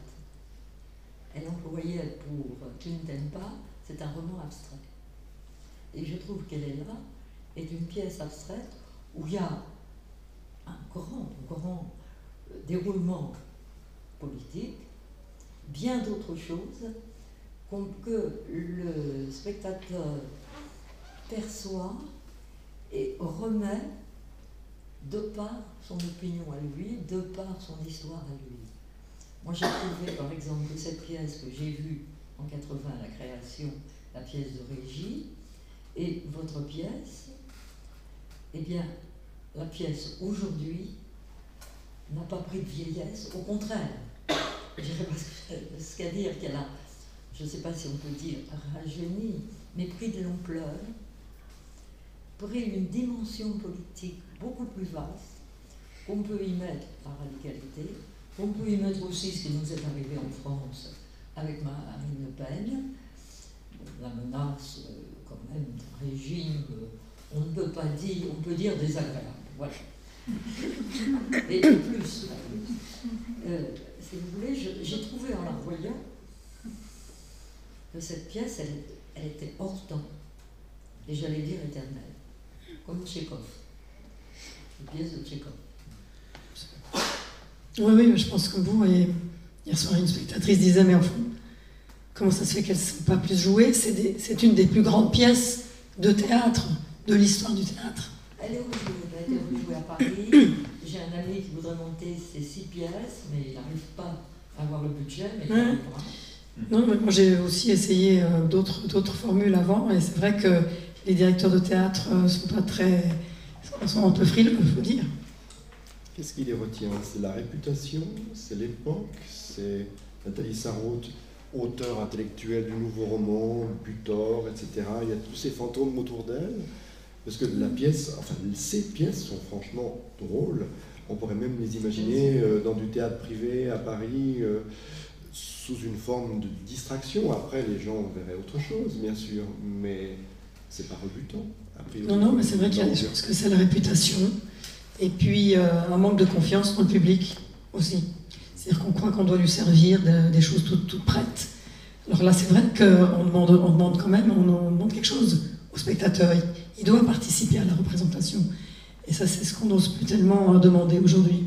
Elle employait pour Tu ne t'aimes pas, c'est un roman abstrait. Et je trouve qu'elle est là, est une pièce abstraite où il y a un grand, grand euh, déroulement politique, bien d'autres choses que le spectateur perçoit et remet de par son opinion à lui, de par son histoire à lui. Moi j'ai trouvé par exemple que cette pièce que j'ai vue en 80 à la création, la pièce de régie, et votre pièce, eh bien la pièce aujourd'hui n'a pas pris de vieillesse, au contraire. Je pas ce dire qu'elle a, je ne sais pas si on peut dire rajeuni, mais pris de l'ampleur, pris une dimension politique beaucoup plus vaste, qu'on peut y mettre la radicalité, qu'on peut y mettre aussi ce qui nous est arrivé en France avec Marine Le Pen, la menace euh, quand même d'un régime, euh, on ne peut pas dire, on peut dire désagréable, voilà. Et de plus, euh, si vous voulez, j'ai trouvé en la voyant que cette pièce, elle, elle était hors temps, et j'allais dire éternelle, comme Tchékov, une pièce de Tchékov. Oui, oui, je pense que vous, et hier soir, une spectatrice disait, mais enfin, comment ça se fait qu'elles ne sont pas plus jouées? C'est des- une des plus grandes pièces de théâtre, de l'histoire du théâtre. Elle est rejouée, elle rejouée à Paris. J'ai un ami qui voudrait monter ces six pièces, mais il n'arrive pas à avoir le budget, mais il Ouais. arrivera. Non, mais moi j'ai aussi essayé euh, d'autres d'autres formules avant, et c'est vrai que les directeurs de théâtre ne sont pas très. Sont un peu frileux, il faut dire. Qu'est-ce qui les retient? C'est la réputation, c'est l'époque, c'est Nathalie Sarraute, auteur intellectuel du nouveau roman, Butor, etc. Il y a tous ces fantômes autour d'elle. Parce que la pièce, enfin, ces pièces sont franchement drôles. On pourrait même les imaginer euh, dans du théâtre privé à Paris, euh, sous une forme de distraction. Après, les gens verraient autre chose, bien sûr, mais c'est pas rebutant. a priori. Non, non, mais c'est vrai qu'il y a des choses que c'est la réputation, et puis euh, un manque de confiance dans le public aussi. C'est-à-dire qu'on croit qu'on doit lui servir de- des choses toutes, toutes prêtes. Alors là, c'est vrai qu'on demande, on demande quand même, on, on demande quelque chose au spectateur. Il, il doit participer à la représentation. Et ça, c'est ce qu'on n'ose plus tellement euh, demander aujourd'hui.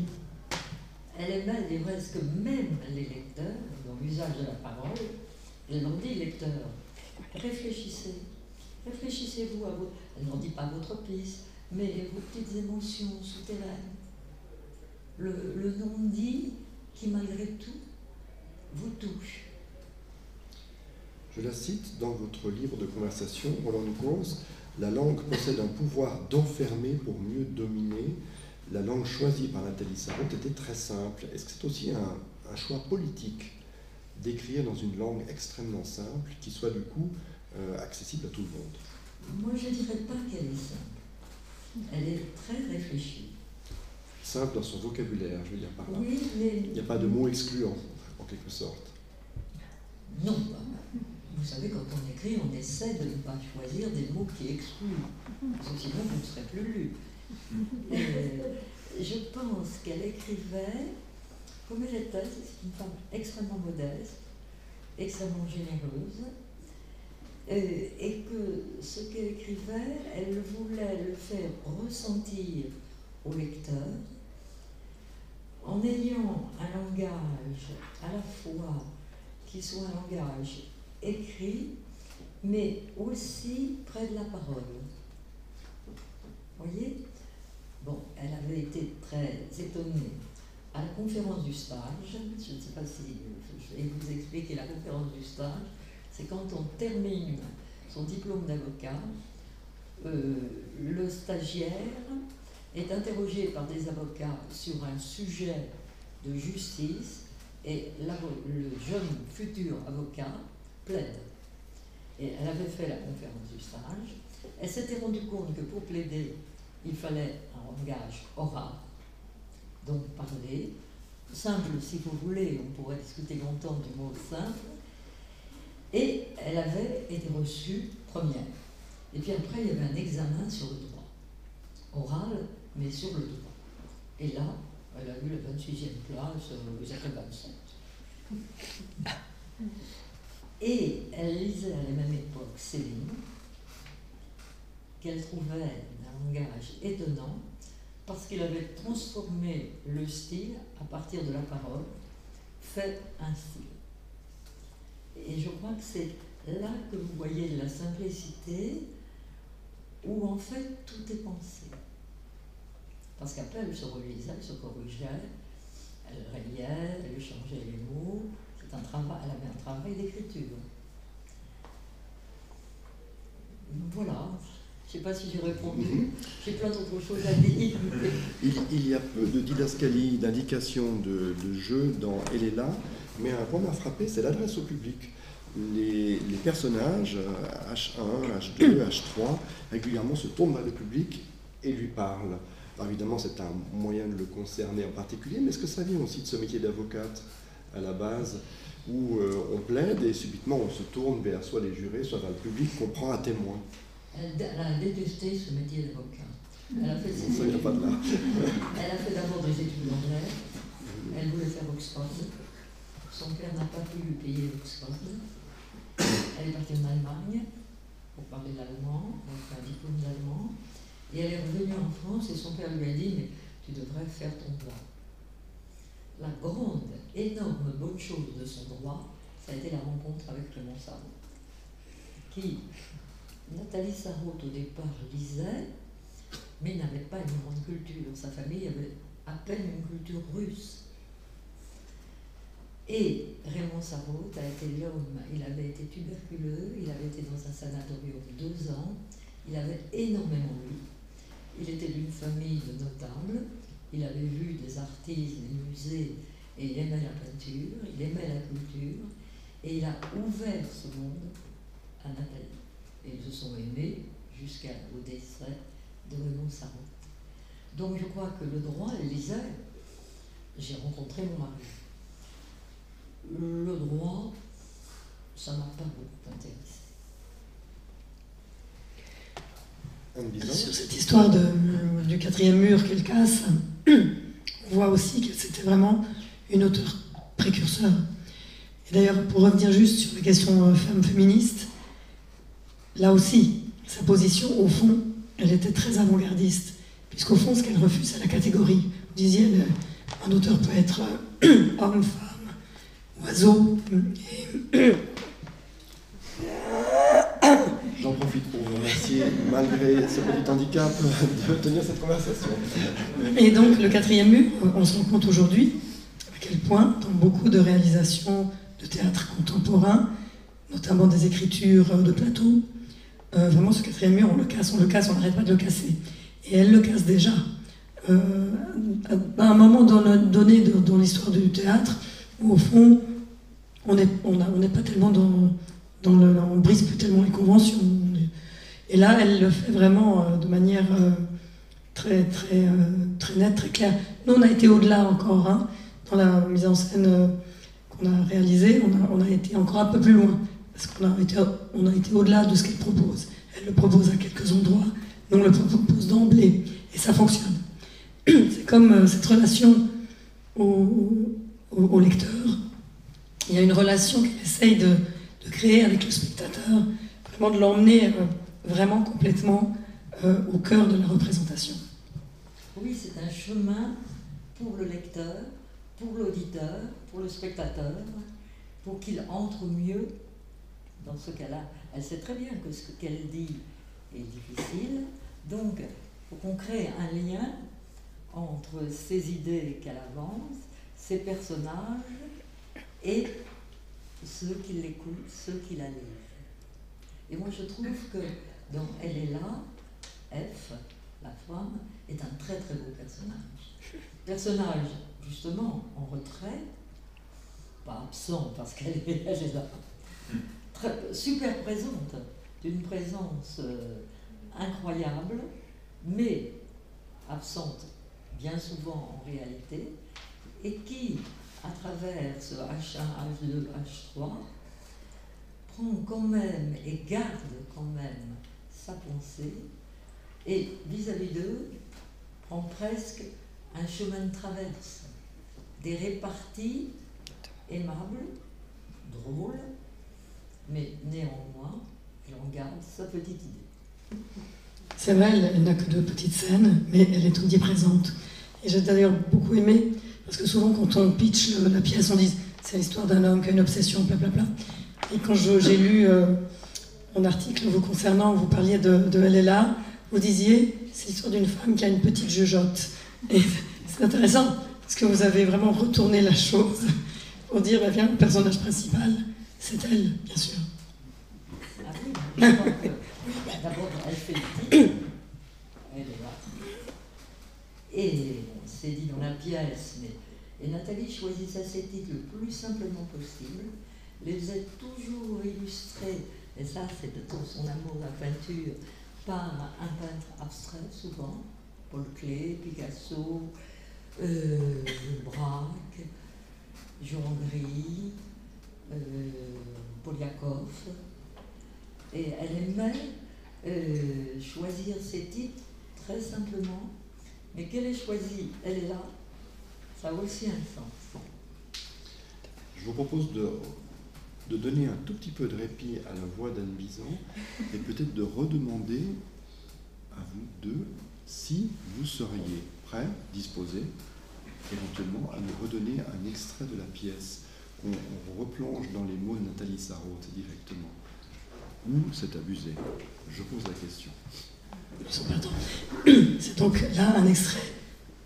Elle est mal, vrai que même les lecteurs, dans l'usage de la parole, je leur dis, lecteurs, réfléchissez. Réfléchissez-vous à vos... Elle n'en dit pas votre piste, mais vos petites émotions souterraines. le, le non-dit qui, malgré tout, vous touche. Je la cite dans votre livre de conversation, Roland Nichols, la langue possède un pouvoir d'enfermer pour mieux dominer. La langue choisie par Nathalie Sarraute était très simple. Est-ce que c'est aussi un, un choix politique d'écrire dans une langue extrêmement simple qui soit du coup euh, accessible à tout le monde? Moi, je ne dirais pas qu'elle est simple. Elle est très réfléchie. Simple dans son vocabulaire, je veux dire par là. Oui, mais... Il n'y a pas de mots excluants, en quelque sorte. Non. Vous savez, quand on écrit, on essaie de ne pas choisir des mots qui excluent. Parce que sinon, vous ne serez plus lu. Euh, je pense qu'elle écrivait comme elle était. C'est une femme extrêmement modeste, extrêmement généreuse. Euh, et que ce qu'elle écrivait, elle voulait le faire ressentir au lecteur en ayant un langage à la fois qui soit un langage écrit, mais aussi près de la parole. Voyez? Bon, elle avait été très étonnée à la conférence du stage. Je ne sais pas si je vais vous expliquer la conférence du stage. C'est quand on termine son diplôme d'avocat, euh, le stagiaire est interrogé par des avocats sur un sujet de justice et le jeune futur avocat plaide. Et elle avait fait la conférence du stage. Elle s'était rendue compte que pour plaider, il fallait un langage oral, donc parler, simple si vous voulez, on pourrait discuter longtemps du mot simple. Et elle avait été reçue première. Et puis après, il y avait un examen sur le droit, oral, mais sur le droit. Et là, elle a eu la 26e place, êtes 27. Et elle lisait à la même époque Céline, qu'elle trouvait d'un langage étonnant, parce qu'il avait transformé le style à partir de la parole, fait ainsi. Et je crois que c'est là que vous voyez la simplicité, où en fait tout est pensé. Parce qu'après, elle se relisait, elle se corrigeait, elle reliait, elle changeait les mots. C'est un travail, elle avait un travail d'écriture. Voilà. Je ne sais pas si j'ai répondu. J'ai plein d'autres choses à dire. Il, y a peu de didascalie, d'indications de, de, jeu dans Elle est là, mais un point m'a frappé, c'est l'adresse au public. Les, les, personnages, H1, H2, H3, régulièrement se tournent vers le public et lui parlent. Alors évidemment, c'est un moyen de le concerner en particulier, mais est-ce que ça vient aussi de ce métier d'avocate à la base, où euh, on plaide et subitement on se tourne vers soit les jurés, soit vers le public qu'on prend à témoin? Elle, a détesté ce métier d'avocat. Elle a fait, Ça pas de là. elle a fait d'abord des études d'anglais. Elle voulait faire Oxford. Son père n'a pas pu lui payer Oxford. Elle est partie en Allemagne pour parler l'allemand, donc un diplôme d'allemand. Et elle est revenue en France et son père lui a dit Mais tu devrais faire ton droit. La grande, énorme bonne chose de son droit, ça a été la rencontre avec Clément Sarro, qui Nathalie Sarraute, au départ, lisait, mais n'avait pas une grande culture. Sa famille avait à peine une culture russe. Et Raymond Sarraute a été l'homme, il avait été tuberculeux, il avait été dans un sanatorium deux ans, il avait énormément lu. Il était d'une famille de notables, il avait vu des artistes, des musées, et il aimait la peinture, il aimait la culture, et il a ouvert ce monde à Nathalie et ils se sont aimés jusqu'au décès de Raymond Sarraute. Donc je crois que le droit, elle lisait. J'ai rencontré mon mari. Le droit, ça m'a pas beaucoup intéressé. Sur cette histoire de, du quatrième mur qu'elle casse, on voit aussi que c'était vraiment une auteure précurseur. Et d'ailleurs, pour revenir juste sur les questions euh, femmes féministes, là aussi, sa position, au fond, elle était très avant-gardiste, puisqu'au fond, ce qu'elle refuse, c'est la catégorie. Vous disiez, un auteur peut être euh, homme, femme, oiseau. J'en profite pour vous remercier, malgré malgré ce petit handicap, de tenir cette conversation. Et donc, le quatrième mur, on se rend compte aujourd'hui à quel point, dans beaucoup de réalisations de théâtre contemporain, notamment des écritures de plateau, euh, vraiment ce quatrième mur, on le casse, on le casse, on n'arrête pas de le casser. Et elle le casse déjà. Euh, à un moment donné dans l'histoire du théâtre, où au fond, on n'est pas tellement dans, le, on brise plus tellement les conventions. Et là, elle le fait vraiment euh, de manière très, très, très nette, très claire. Nous, on a été au-delà encore, hein, dans la mise en scène qu'on a réalisée, on a, été encore un peu plus loin. Parce qu'on a été, été au-delà de ce qu'elle propose. Elle le propose à quelques endroits, mais on le propose d'emblée. Et ça fonctionne. C'est comme euh, cette relation au, lecteur. Il y a une relation qu'elle essaye de, créer avec le spectateur, vraiment de l'emmener euh, vraiment complètement euh, au cœur de la représentation. Oui, c'est un chemin pour le lecteur, pour l'auditeur, pour le spectateur, pour qu'il entre mieux dans ce cas-là, elle sait très bien que ce qu'elle dit est difficile, donc il faut qu'on crée un lien entre ces idées qu'elle avance, ces personnages et ceux qui l'écoutent, ceux qui la lisent. Et moi je trouve que dans Elle est là, F, la femme, est un très très beau personnage. Personnage justement en retrait, pas absent parce qu'elle est, elle est là, super présente, d'une présence euh, incroyable, mais absente bien souvent en réalité, et qui, à travers ce H1, H2, H3, prend quand même et garde quand même sa pensée, et vis-à-vis d'eux, prend presque un chemin de traverse, des réparties aimables, drôles, mais néanmoins, elle en garde sa petite idée. C'est vrai, elle, n'a que deux petites scènes, mais elle est omniprésente. Et j'ai d'ailleurs beaucoup aimé, parce que souvent quand on pitch la pièce, on dit c'est l'histoire d'un homme qui a une obsession, blablabla. Et quand j'ai lu euh, mon article vous concernant, vous parliez de, de Elle est là, vous disiez c'est l'histoire d'une femme qui a une petite jugeote. Et c'est intéressant, parce que vous avez vraiment retourné la chose pour dire, bah, bien, le personnage principal, c'est elle, bien sûr. Ah oui, d'abord, elle fait le titre, elle est là. Et c'est dit dans la pièce, mais et Nathalie choisissait ses titres le plus simplement possible, les faisait toujours illustrer, et ça c'est de son amour de la peinture, par un peintre abstrait souvent, Paul Klee, Picasso, euh, Braque, Jean Gris, euh, Poliakov, et elle aimait euh, choisir ses titres très simplement, mais qu'elle ait choisi, elle est là, ça a aussi un sens. Je vous propose de, de donner un tout petit peu de répit à la voix d'Anne Bizan et peut-être de redemander à vous deux si vous seriez prêts, disposés, éventuellement à nous redonner un extrait de la pièce on, replonge dans les mots de Nathalie Sarraute directement. Ou c'est abusé Je pose la question. C'est donc là un extrait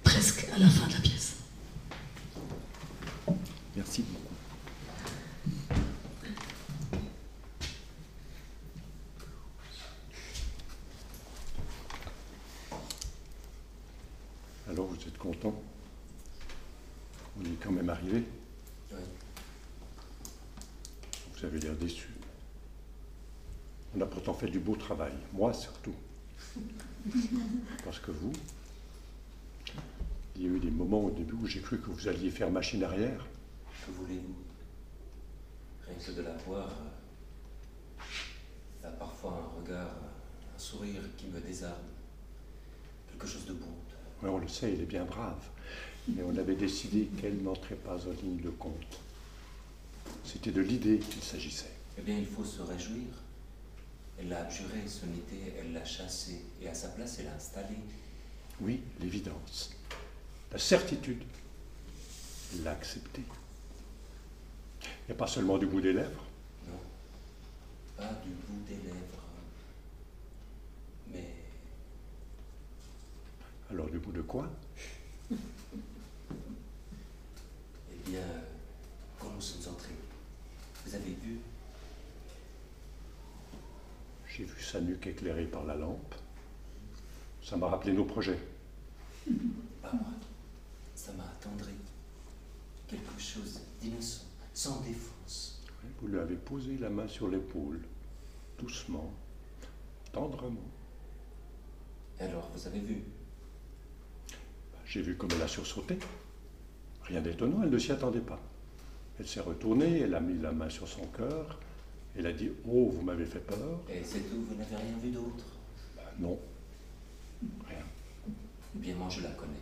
presque à la fin de la pièce. Merci beaucoup. Alors vous êtes content On est quand même arrivé vous avez l'air déçu. On a pourtant fait du beau travail, moi surtout. Parce que vous, il y a eu des moments au début où j'ai cru que vous alliez faire machine arrière. Que voulez-vous Rien que de la voir, il a parfois un regard, un sourire qui me désarme. Quelque chose de beau. Oui, on le sait, il est bien brave. Mais on avait décidé qu'elle n'entrait pas en ligne de compte. C'était de l'idée qu'il s'agissait. Eh bien, il faut se réjouir. Elle l'a abjuré, son idée, elle l'a chassé, et à sa place, elle l'a installé. Oui, l'évidence. La certitude. Elle l'a accepté. Il n'y a pas seulement du bout des lèvres. Non, pas du bout des lèvres. Mais bout de quoi? Eh bien, quand nous sommes entrés, vous avez vu? J'ai vu sa nuque éclairée par la lampe. Ça m'a rappelé nos projets. Pas moi. Ça m'a attendri. Quelque chose d'innocent, sans défense. Vous lui avez posé la main sur l'épaule, doucement, tendrement. Et alors, vous avez vu? J'ai vu comme elle a sursauté. Rien d'étonnant, elle ne s'y attendait pas. Elle s'est retournée, elle a mis la main sur son cœur, elle a dit Oh, vous m'avez fait peur Et c'est tout, vous n'avez rien vu d'autre? Ben Non, rien. Eh bien, moi, je la connais.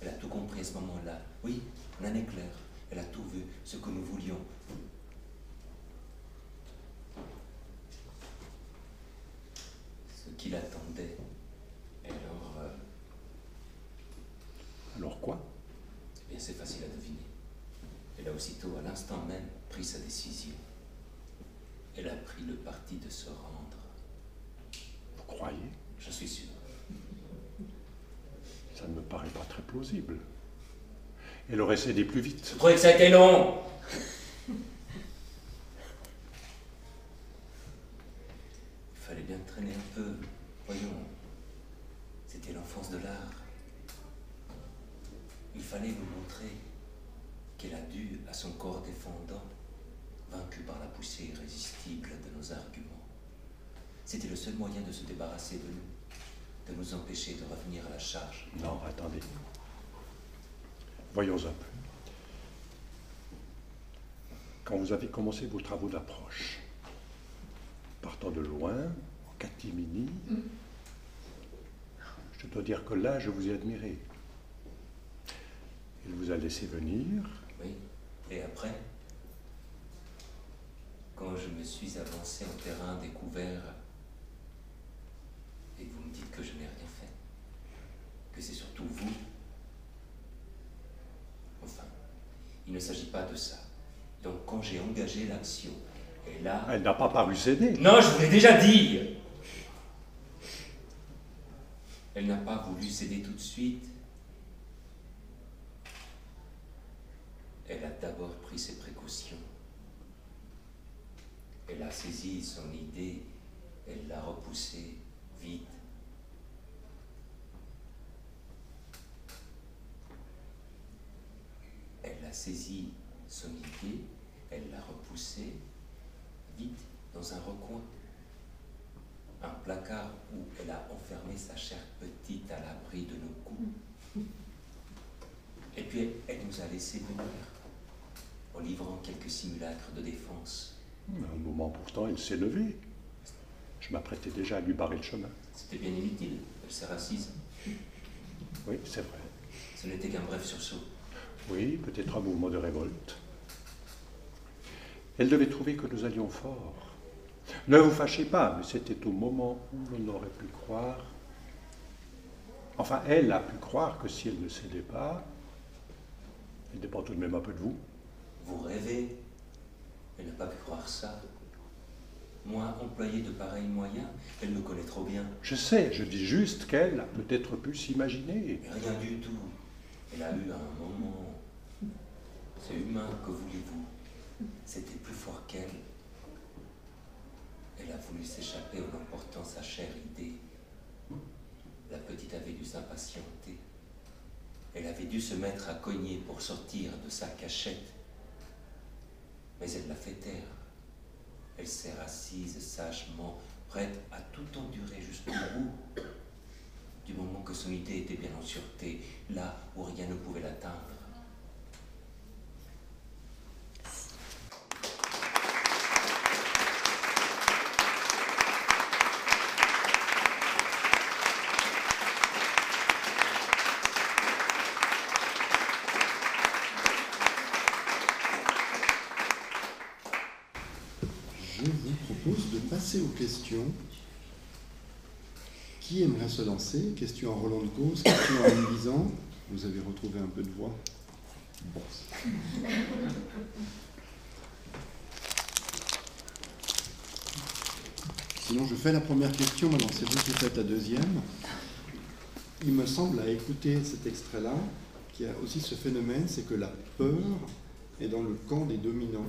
Elle a tout compris à ce moment-là. Oui, en un éclair. Elle a tout vu, ce que nous voulions. Ce qu'il attendait. Et alors, euh, Alors quoi? Eh bien, c'est facile à deviner. Elle a aussitôt, à l'instant même, pris sa décision. Elle a pris le parti de se rendre. Vous croyez? Je suis sûr. Ça ne me paraît pas très plausible. Elle aurait cédé plus vite. Je croyais que ça a été long. Il fallait bien traîner un peu. Voyons, c'était l'enfance de l'art. Il fallait nous montrer qu'elle a dû, à son corps défendant, vaincu par la poussée irrésistible de nos arguments. C'était le seul moyen de se débarrasser de nous, de nous empêcher de revenir à la charge. Non, attendez. Voyons un peu. Quand vous avez commencé vos travaux d'approche, partant de loin, en catimini, je dois dire que là, je vous ai admiré. Il vous a laissé venir, Oui. Et après, quand je me suis avancé en terrain découvert et que vous me dites que je n'ai rien fait, que c'est surtout vous, enfin, il ne s'agit pas de ça. Donc quand j'ai engagé l'action, et là... elle n'a pas paru céder. Non, je vous l'ai déjà dit Elle n'a pas voulu céder tout de suite. Elle a d'abord pris ses précautions. Elle a saisi son idée, elle l'a repoussée vite. Elle a saisi son idée, elle l'a repoussée vite dans un recoin. Un placard où elle a enfermé sa chère petite à l'abri de nos coups. Et puis elle nous a laissé venir en livrant quelques simulacres de défense. À un moment pourtant, il s'est levé. Je m'apprêtais déjà à lui barrer le chemin. C'était bien inutile, elle s'est assise. Oui, c'est vrai. Ce n'était qu'un bref sursaut. Oui, peut-être un mouvement de révolte. Elle devait trouver que nous allions fort. Ne vous fâchez pas, mais c'était au moment où l'on aurait pu croire. Enfin, elle a pu croire que si elle ne cédait pas, elle dépend tout de même un peu de vous. Vous rêvez Elle n'a pas pu croire ça. Moi, employé de pareils moyens, elle me connaît trop bien. Je sais, je dis juste qu'elle a peut-être pu s'imaginer. Mais rien du tout. Elle a eu un moment. C'est humain, que voulez-vous? C'était plus fort qu'elle. Elle a voulu s'échapper en emportant sa chère idée. La petite avait dû s'impatienter. Elle avait dû se mettre à cogner pour sortir de sa cachette. Mais elle l'a fait taire. Elle s'est assise sagement, prête à tout endurer jusqu'au bout. Du moment que son idée était bien en sûreté, là où rien ne pouvait l'atteindre. Je vous propose de aux questions. Qui aimerait se lancer? Question en Roland de Cause, question en Nuisant. Vous avez retrouvé un peu de voix Bon. Sinon, je fais la première question, maintenant c'est vous qui faites la deuxième. il me semble, à écouter cet extrait-là, qu'il y a aussi ce phénomène, c'est que la peur est dans le camp des dominants.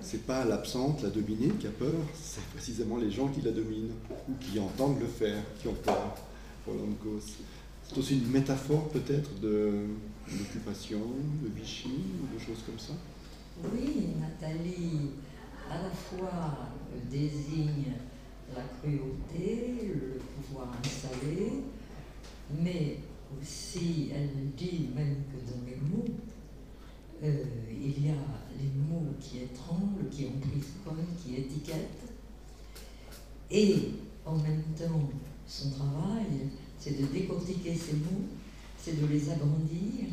C'est pas l'absente, la dominée qui a peur, c'est précisément les gens qui la dominent ou qui entendent le faire, qui ont peur. Roland Gauss. C'est aussi une métaphore peut-être de l'occupation, de Vichy ou de choses comme ça. Oui, Nathalie, à la fois désigne la cruauté, le pouvoir installé, mais aussi elle dit même que dans les mots, euh, il y a les mots qui étranglent, qui emprisonnent, qui étiquettent, et en même temps, son travail, c'est de décortiquer ces mots, c'est de les agrandir,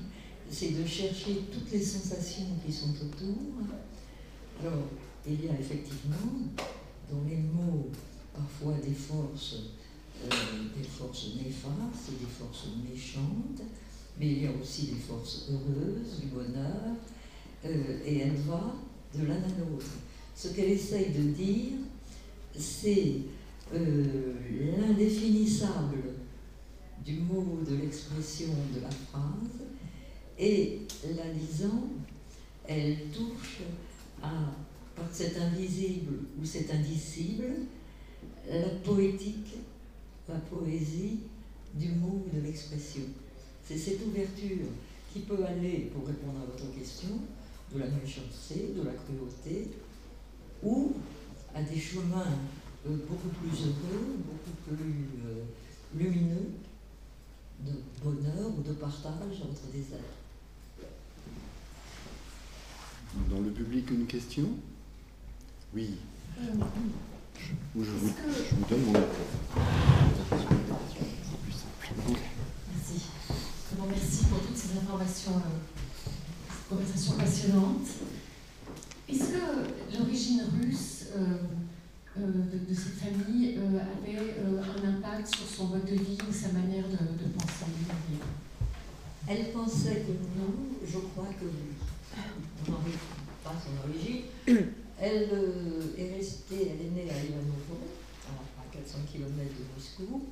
c'est de chercher toutes les sensations qui sont autour. Alors, il y a effectivement dans les mots parfois des forces, euh, des forces néfastes, des forces méchantes, mais il y a aussi des forces heureuses, du bonheur, euh, et elle va de l'un à l'autre. Ce qu'elle essaye de dire, c'est euh, l'indéfinissable du mot, de l'expression, de la phrase, et la lisant, elle touche à, par cet invisible ou cet indicible, la poétique, la poésie du mot ou de l'expression. C'est cette ouverture qui peut aller, pour répondre à votre question, de la méchanceté, de la cruauté, ou à des chemins euh, beaucoup plus heureux, beaucoup plus euh, lumineux, de bonheur ou de partage entre des êtres. Dans le public, une question? Oui. Euh, je vous, je vous donne mon micro. Merci. Pour toutes ces informations, euh, cette conversation passionnante. Est-ce que l'origine russe euh, euh, de, cette famille avait un impact sur son mode de vie ou sa manière de, penser? Elle pensait que non, je crois que oui. Pas son origine. Elle est restée, elle est née à Ivanovo, à, à 400 km de Moscou.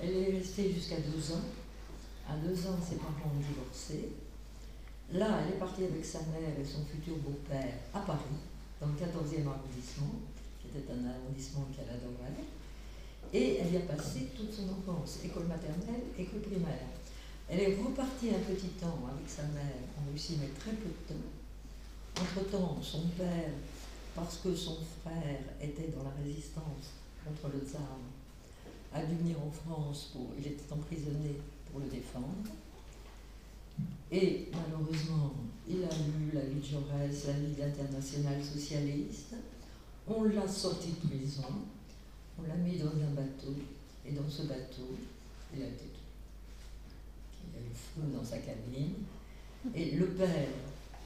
Elle est restée jusqu'à deux ans. À deux ans, ses parents ont divorcé. Là, elle est partie avec sa mère et son futur beau-père à Paris, dans le 14e arrondissement, qui était un arrondissement qu'elle adorait. Et elle y a passé toute son enfance, école maternelle, école primaire. Elle est repartie un petit temps avec sa mère en Russie, mais très peu de temps. Entre-temps, son père, parce que son frère était dans la résistance contre le tsar, a dû venir en France pour. Il était emprisonné pour le défendre. Et malheureusement, il a lu la de Jaurès, la Ligue internationale socialiste. On l'a sorti de prison, on l'a mis dans un bateau, et dans ce bateau, il a été tué. Il a eu feu dans sa cabine, et le père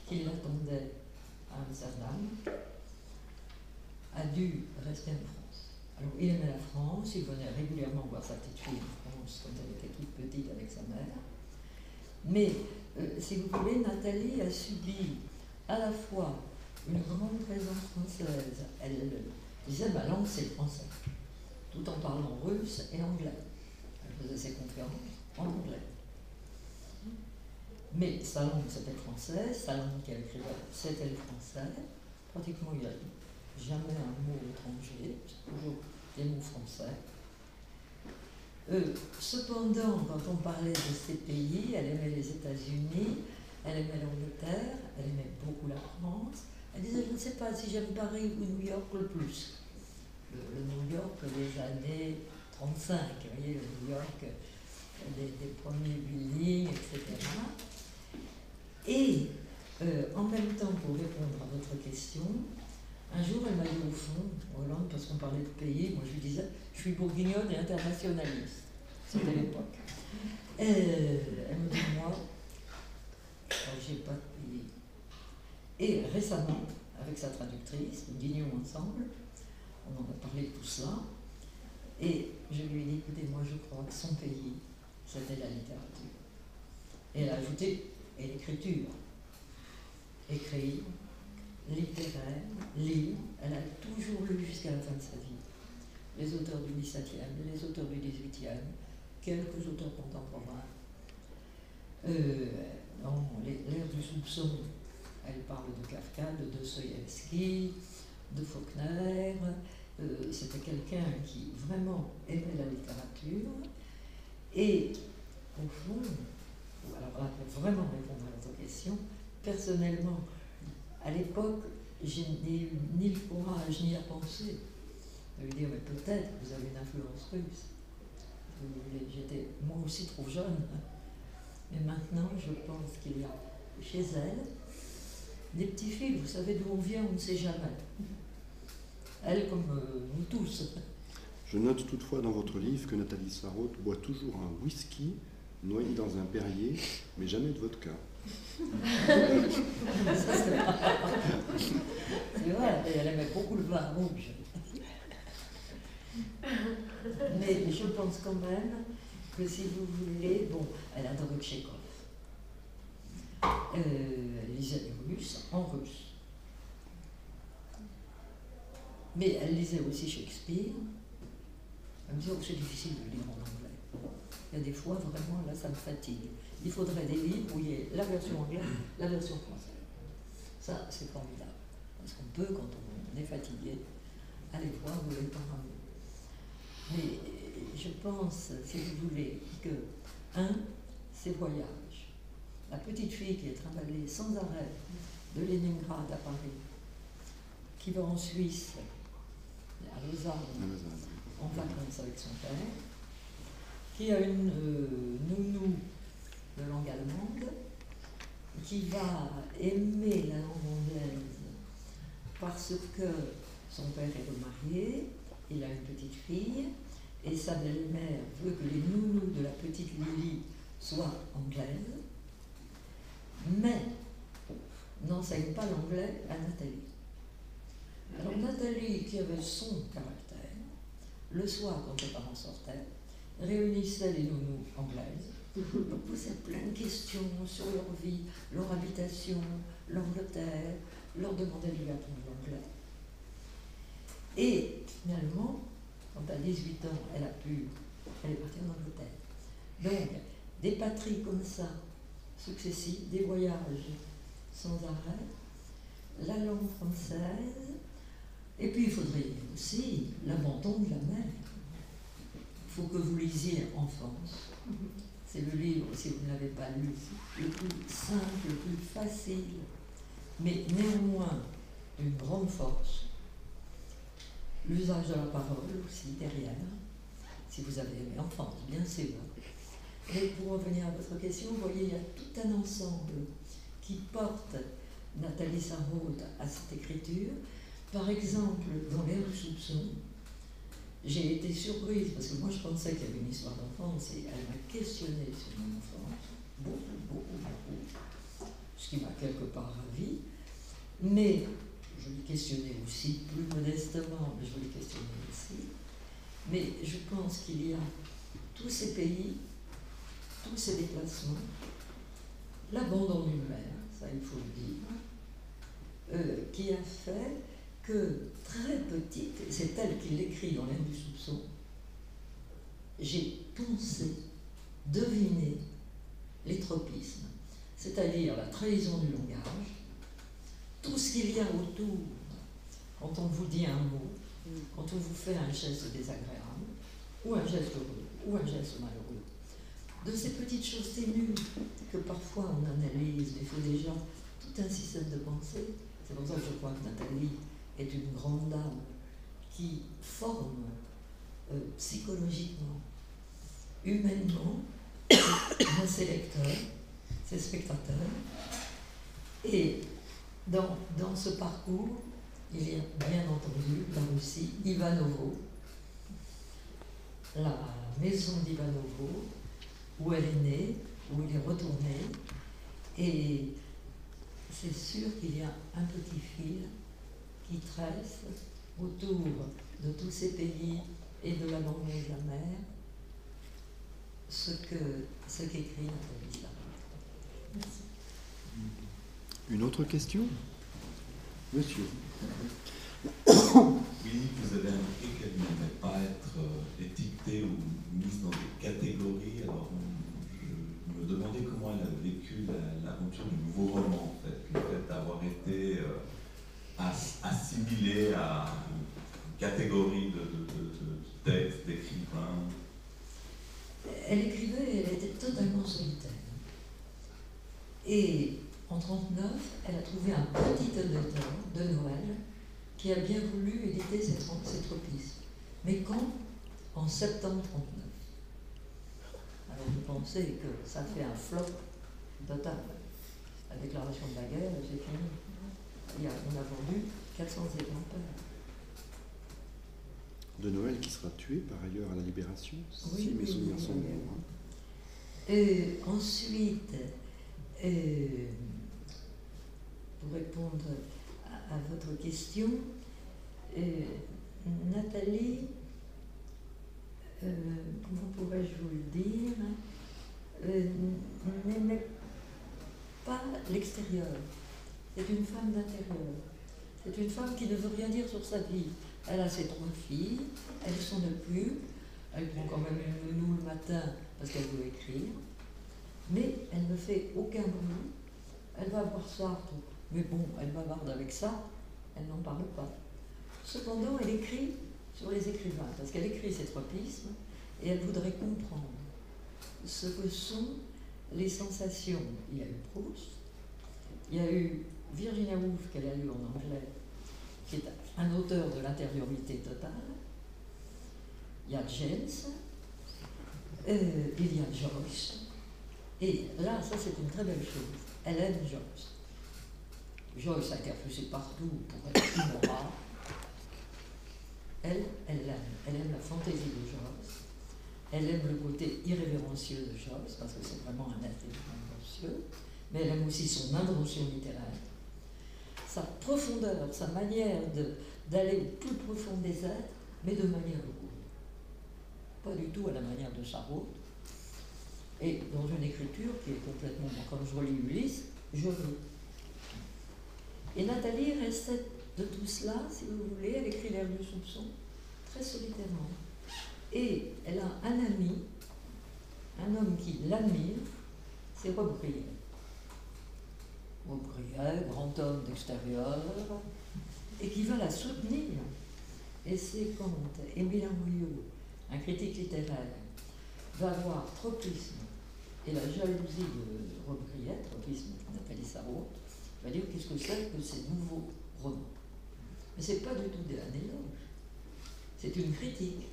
qui l'attendait à Amsterdam a dû rester en France. Il aimait la France, il venait régulièrement voir sa petite fille en France quand elle était toute petite avec sa mère. Mais euh, si vous voulez, Nathalie a subi à la fois une grande présence française. Elle disait ma langue c'est le français, tout en parlant russe et anglais. Elle faisait ses conférences en anglais. Mais sa langue c'était le français, sa langue qu'elle écrivait c'était le français. Pratiquement il n'y a jamais un mot étranger, c'est toujours des mots français. Euh, cependant, quand on parlait de ces pays, elle aimait les États-Unis, elle aimait l'Angleterre, elle aimait beaucoup la France. Elle disait, je ne sais pas si j'aime Paris ou New York le plus. Le, New York des années 35, vous voyez, le New York des, des premiers buildings, etc. Et euh, en même temps, pour répondre à votre question, un jour, elle m'a dit au fond, Hollande, parce qu'on parlait de pays, moi je lui disais, je suis bourguignonne et internationaliste. C'était l'époque. Elle me dit, moi, j'ai pas de pays. Et récemment, avec sa traductrice, nous dînions ensemble, on en a parlé de tout cela, et je lui ai dit, écoutez, moi je crois que son pays, c'était la littérature. Et elle a ajouté, et l'écriture. Écrire, littéraire, lire, elle a toujours lu jusqu'à la fin de sa vie. Les auteurs du XVIIe, les auteurs du XVIIIe, quelques auteurs contemporains. Euh, l'ère du soupçon, elle parle de Kafka, de Dostoïevski, de Faulkner. Euh, c'était quelqu'un qui vraiment aimait la littérature. Et au fond, alors là, pour vraiment répondre à votre question, personnellement, à l'époque, j'ai ni, ni le courage ni la pensée de lui dire, mais peut-être vous avez une influence russe. J'étais moi aussi trop jeune. Mais maintenant, je pense qu'il y a chez elle des petits fils, vous savez d'où on vient, on ne sait jamais. Elle comme euh, nous tous. Je note toutefois dans votre livre que Nathalie Sarraute boit toujours un whisky noyé dans un perrier, mais jamais de vodka. C'est vrai, elle aimait beaucoup le vin rouge. Mais je pense quand même que si vous voulez, bon, elle adorait Tchékov. Euh, elle lisait du russe en russe. Mais elle lisait aussi Shakespeare. Elle me disait que c'est difficile de lire en anglais. Il y a des fois, vraiment, là, ça me fatigue. Il faudrait des livres où il y ait la version anglaise, la version française. Ça, c'est formidable. Parce qu'on peut, quand on est fatigué, aller voir où est le parents. Mais je pense, si vous voulez, que, un, c'est voyage. La petite fille qui est trimballée sans arrêt de Leningrad à Paris, qui va en Suisse, à Lausanne, en vacances avec son père, qui a une euh, nounou de langue allemande, qui va aimer la langue anglaise parce que son père est remarié, il a une petite fille, et sa belle-mère veut que les nounous de la petite Lily soient anglaises, mais n'enseigne pas l'anglais à Nathalie. Alors Nathalie, qui avait son caractère, le soir, quand les parents sortaient, réunissait les nounous anglaises, posait plein de questions sur leur vie, leur habitation, l'Angleterre, leur demandait de lui apprendre l'anglais. Et finalement, quand à 18 ans, elle a pu, elle est partie en Angleterre. Donc, des patries comme ça, successives, des voyages sans arrêt, la langue française, et puis il faudrait aussi l'abandon de la mer. Faut que vous lisiez Enfance. C'est le livre, si vous ne l'avez pas lu, le plus simple, le plus facile, mais néanmoins d'une grande force l'usage de la parole aussi derrière, si vous avez aimé enfance, bien sûr. Et pour revenir à votre question, vous voyez, il y a tout un ensemble qui porte Nathalie Sarraute à cette écriture. Par exemple, dans du soupçon, j'ai été surprise parce que moi je pensais qu'il y avait une histoire d'enfance et elle m'a questionné sur mon enfance, beaucoup, beaucoup, beaucoup, ce qui m'a quelque part ravi. Mais je l'ai questionné aussi, plus modestement, mais je l'ai questionné aussi. Mais je pense qu'il y a tous ces pays, tous ces déplacements, l'abandon d'une mère, ça il faut le dire, euh, qui a fait que très petite, et c'est elle qui l'écrit dans l'air du soupçon, j'ai pensé, deviné les tropismes, c'est-à-dire la trahison du langage, tout ce qu'il y a autour, quand on vous dit un mot, quand on vous fait un geste désagréable, ou un geste heureux, ou un geste malheureux, de ces petites choses ténues que parfois on analyse, il faut déjà tout un système de pensée. C'est pour ça que je crois que Nathalie est une grande dame qui forme euh, psychologiquement, humainement, ses lecteurs, ses spectateurs, et dans, dans ce parcours, il y a bien entendu la Russie, Ivanovo, la maison d'Ivanovo, où elle est née, où il est retourné. Et c'est sûr qu'il y a un petit fil qui tresse autour de tous ces pays et de la l'abandon de la mer ce qu'écrit ce qu Merci. Une autre question? Monsieur. Oui, vous avez indiqué qu'elle n'allait pas être euh, étiquetée ou mise dans des catégories. Alors, je me demandais comment elle a vécu l'aventure du nouveau roman, en fait, le fait d'avoir été. Euh, catégorie de, de, de, de textes, d'écrivains Elle écrivait et elle était totalement solitaire. Et en 1939, elle a trouvé un petit éditeur de Noël qui a bien voulu éditer cette tropisme. Mais quand En septembre 39. Alors vous pensez que ça fait un flop total. La déclaration de la guerre, c'est fini. On a vendu 400 exemplaires. De Noël qui sera tué par ailleurs à la Libération, Oui, si mes souvenirs sont bons. hein. Euh, ensuite, euh, pour répondre à, à votre question, euh, Nathalie, comment pourrais-je vous le dire, n'aimait pas l'extérieur. C'est une femme d'intérieur. C'est une femme qui ne veut rien dire sur sa vie. Elle a ses trois filles, elle s'en occupe, elle prend quand même une nounou le matin parce qu'elle veut écrire, mais elle ne fait aucun bruit. Elle va voir Sartre, mais bon, elle bavarde avec ça, elle n'en parle pas. Cependant, elle écrit sur les écrivains, parce qu'elle écrit ses tropismes, et elle voudrait comprendre ce que sont les sensations. Il y a eu Proust, il y a eu Virginia Woolf qu'elle a lu en anglais, qui est un auteur de l'intériorité totale. Il y a James, euh, il y a Joyce. Et là, ça c'est une très belle chose. Elle aime Joyce. Joyce a été partout pour être immorale. Elle, elle l'aime. Elle aime la fantaisie de Joyce. Elle aime le côté irrévérencieux de Joyce, parce que c'est vraiment un être irrévérencieux. Mais elle aime aussi son invention littéraire. Sa profondeur, sa manière d'aller au plus profond des êtres, mais de manière lourde. Pas du tout à la manière de Sarraute. Et dans une écriture qui est complètement. Quand je relis Ulysse, je veux. Et Nathalie restait de tout cela, si vous voulez, elle écrit l'air du soupçon, très solitairement. Et elle a un ami, un homme qui l'admire, c'est Rob Briel. Briel, grand homme d'extérieur, et qui va la soutenir. Et c'est quand Émile Henriot, un critique littéraire, va voir Tropisme et la jalousie de Rob Tropisme Nathalie Sarraute, va dire qu'est-ce que c'est que ces nouveaux romans? Mais c'est pas du tout un éloge, c'est une critique.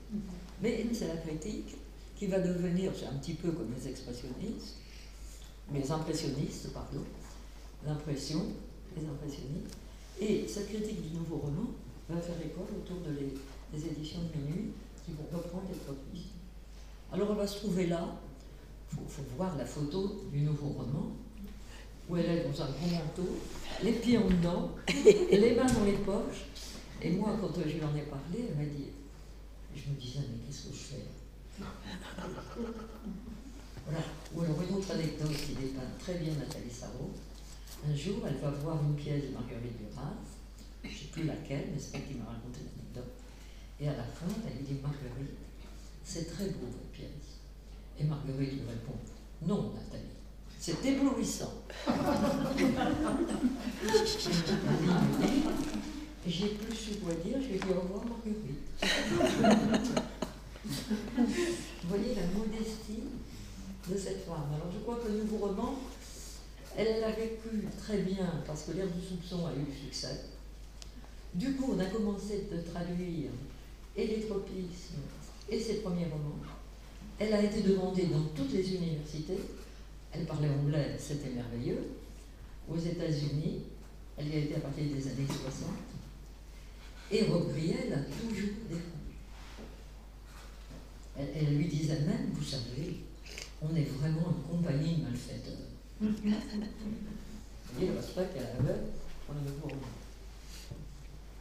Mais c'est la critique qui va devenir, c'est un petit peu comme les expressionnistes, les impressionnistes, pardon, l'impression, les impressionnistes. Et cette critique du nouveau roman va faire école autour de les, des éditions de minuit qui vont reprendre les tropismes. Alors elle va se trouver là, il faut, faut voir la photo du nouveau roman, où elle est dans un grand manteau, les pieds en dedans, les mains dans les poches. Et moi, quand je lui en ai parlé, elle m'a dit, je me disais, mais qu'est-ce que je fais? Voilà. Ou alors une autre anecdote qui dépeint très bien Nathalie Sarraute. Un jour, elle va voir une pièce de Marguerite Duras, je ne sais plus laquelle, mais c'est elle qui m'a raconté l'anecdote. Et à la fin, elle lui dit Marguerite, c'est très beau votre pièce. Et Marguerite lui répond Non, Nathalie, c'est éblouissant. J'ai plus su quoi dire, je lui ai dit au revoir Marguerite. Vous voyez la modestie de cette femme. Alors je crois que le nouveau roman, elle l'a vécu très bien parce que l'air du soupçon a eu du succès. Du coup, on a commencé de traduire et les tropismes et ses premiers romans. Elle a été demandée dans toutes les universités. Elle parlait anglais, c'était merveilleux. Aux États-Unis, elle y a été à partir des années 60. Et Rob Griel a toujours défendu. Elle, elle lui disait même, vous savez, on est vraiment une compagnie de malfaiteurs.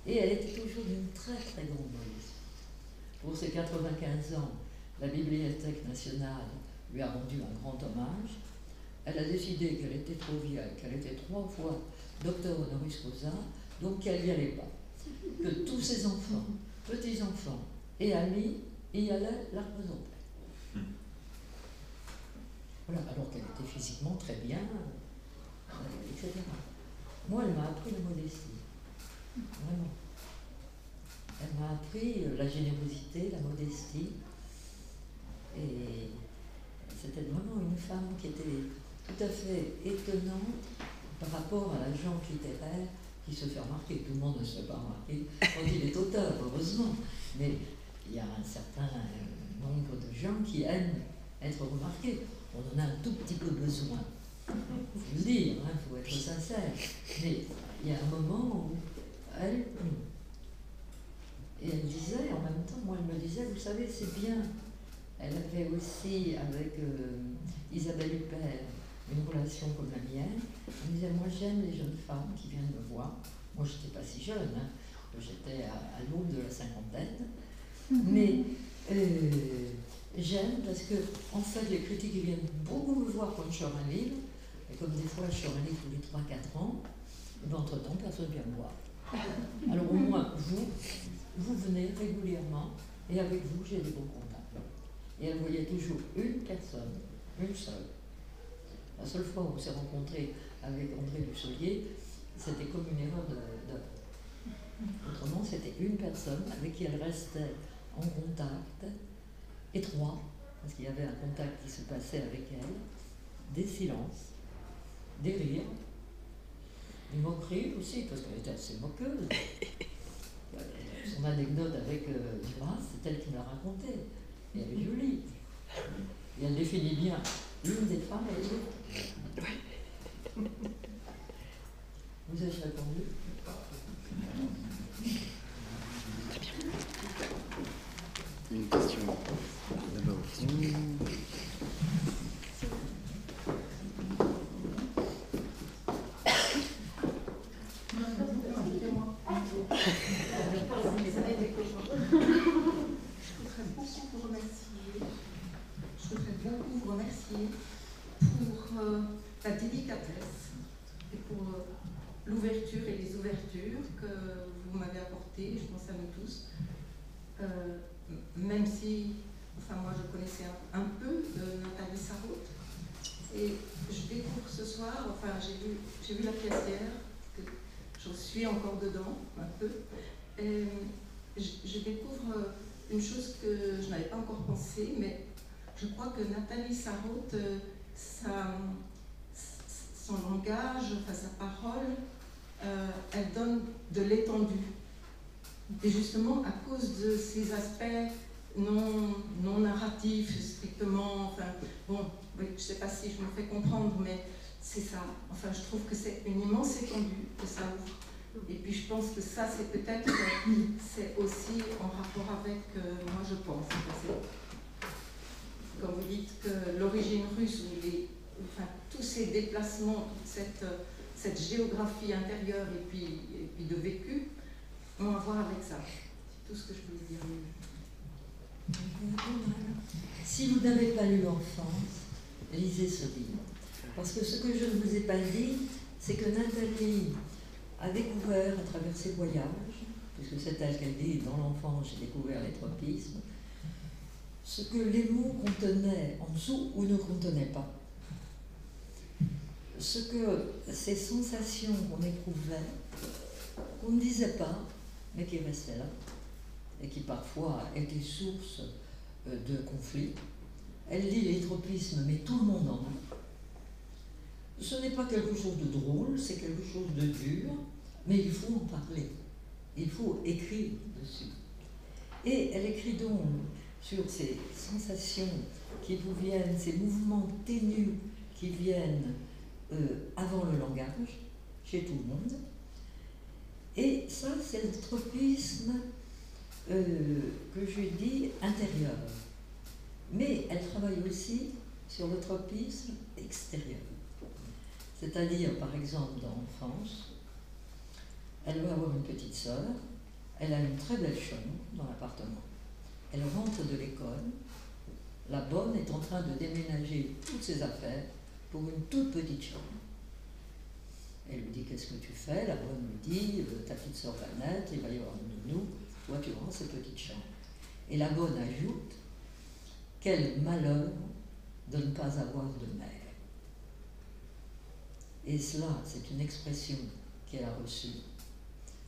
Et elle était toujours d'une très très grande. Pour ses 95 ans, la Bibliothèque nationale lui a rendu un grand hommage. Elle a décidé qu'elle était trop vieille, qu'elle était trois fois docteur honoris causa, donc qu'elle n'y allait pas. Que tous ses enfants, petits-enfants et amis y allaient la représenter. Alors qu'elle était physiquement très bien, euh, etc. Moi, elle m'a appris la modestie. Vraiment. Elle m'a appris euh, la générosité, la modestie. Et c'était vraiment une femme qui était tout à fait étonnante par rapport à la gente littéraire qui se fait remarquer. Tout le monde ne se fait pas remarquer quand il est auteur, heureusement. Mais il y a un certain euh, nombre de gens qui aiment être remarqués. On en a un tout petit peu besoin. Il faut le dire, il hein, faut être sincère. Mais il y a un moment où elle, et elle disait, en même temps, moi elle me disait, vous savez, c'est bien. Elle avait aussi avec euh, Isabelle Huppert une relation comme la mienne. Elle me disait, moi j'aime les jeunes femmes qui viennent me voir. Moi je n'étais pas si jeune, hein. j'étais à, l'aube de la cinquantaine. Mhm. Mais euh, j'aime parce que, en fait, les critiques viennent beaucoup me voir quand je sors un livre. Et comme des fois je sors un livre tous les 3-4 ans, et ben, entre-temps, personne ne vient me voir. Alors au moins, vous, vous venez régulièrement et avec vous, j'ai des bons contacts. Et elle voyait toujours une personne, une seule. La seule fois où on s'est rencontré avec André Dussolier, c'était comme une erreur d'œuvre. Autrement, c'était une personne avec qui elle restait en contact étroit, parce qu'il y avait un contact qui se passait avec elle, des silences, des rires, des moqueries aussi, parce qu'elle était assez moqueuse. Son anecdote avec euh, Duras, c'est elle qui me l'a raconté. Et elle est jolie. Et elle définit bien l'une des femmes et l'autre. Vous avez répondu? Une question. Que vous m'avez apportées, je pense à nous tous. Euh, même si, enfin moi je connaissais un, peu Nathalie Sarraute, et je découvre ce soir, enfin j'ai vu, vu la pièce hier, que je suis encore dedans un peu, et je découvre une chose que je n'avais pas encore pensé, mais je crois que Nathalie Sarraute, euh, son langage, enfin, sa parole, euh, elle donne de l'étendue. Et justement, à cause de ces aspects non, non narratifs, strictement, enfin, bon, je ne sais pas si je me fais comprendre, mais c'est ça. Enfin, je trouve que c'est une immense étendue que ça ouvre. Et puis je pense que ça, c'est peut-être, c'est aussi en rapport avec, euh, moi je pense, quand vous dites que l'origine russe, ou les, enfin, tous ces déplacements, cette, cette géographie intérieure et puis, et puis de vécu, ont à voir avec ça. C'est tout ce que je voulais dire. Si vous n'avez pas lu l'enfance, lisez ce livre. Parce que ce que je ne vous ai pas dit, c'est que Nathalie a découvert à travers ses voyages, puisque c'est elle qu'elle dit, dans l'enfance, j'ai découvert les tropismes, ce que les mots contenaient en dessous ou ne contenaient pas. Ce que ces sensations qu'on éprouvait, qu'on ne disait pas, mais qui restaient là, et qui parfois étaient source euh, de conflits. Elle dit les tropismes, mais tout le monde en a. Ce n'est pas quelque chose de drôle, c'est quelque chose de dur, mais il faut en parler. Il faut écrire dessus. Et elle écrit donc sur ces sensations qui vous viennent, ces mouvements ténus qui viennent euh, avant le langage, chez tout le monde. Et ça, c'est le tropisme euh, que je dis intérieur. Mais elle travaille aussi sur le tropisme extérieur. C'est-à-dire, par exemple, dans l'enfance, elle va avoir une petite sœur, elle a une très belle chambre dans l'appartement. Elle rentre de l'école. La bonne est en train de déménager toutes ses affaires pour une toute petite chambre. Elle lui dit Qu'est-ce que tu fais? La bonne lui dit Ta petite soeur va naître, il va y avoir une nounou, toi tu rentres cette petite chambre. Et la bonne ajoute Quel malheur de ne pas avoir de mère. Et cela, c'est une expression qu'elle a reçue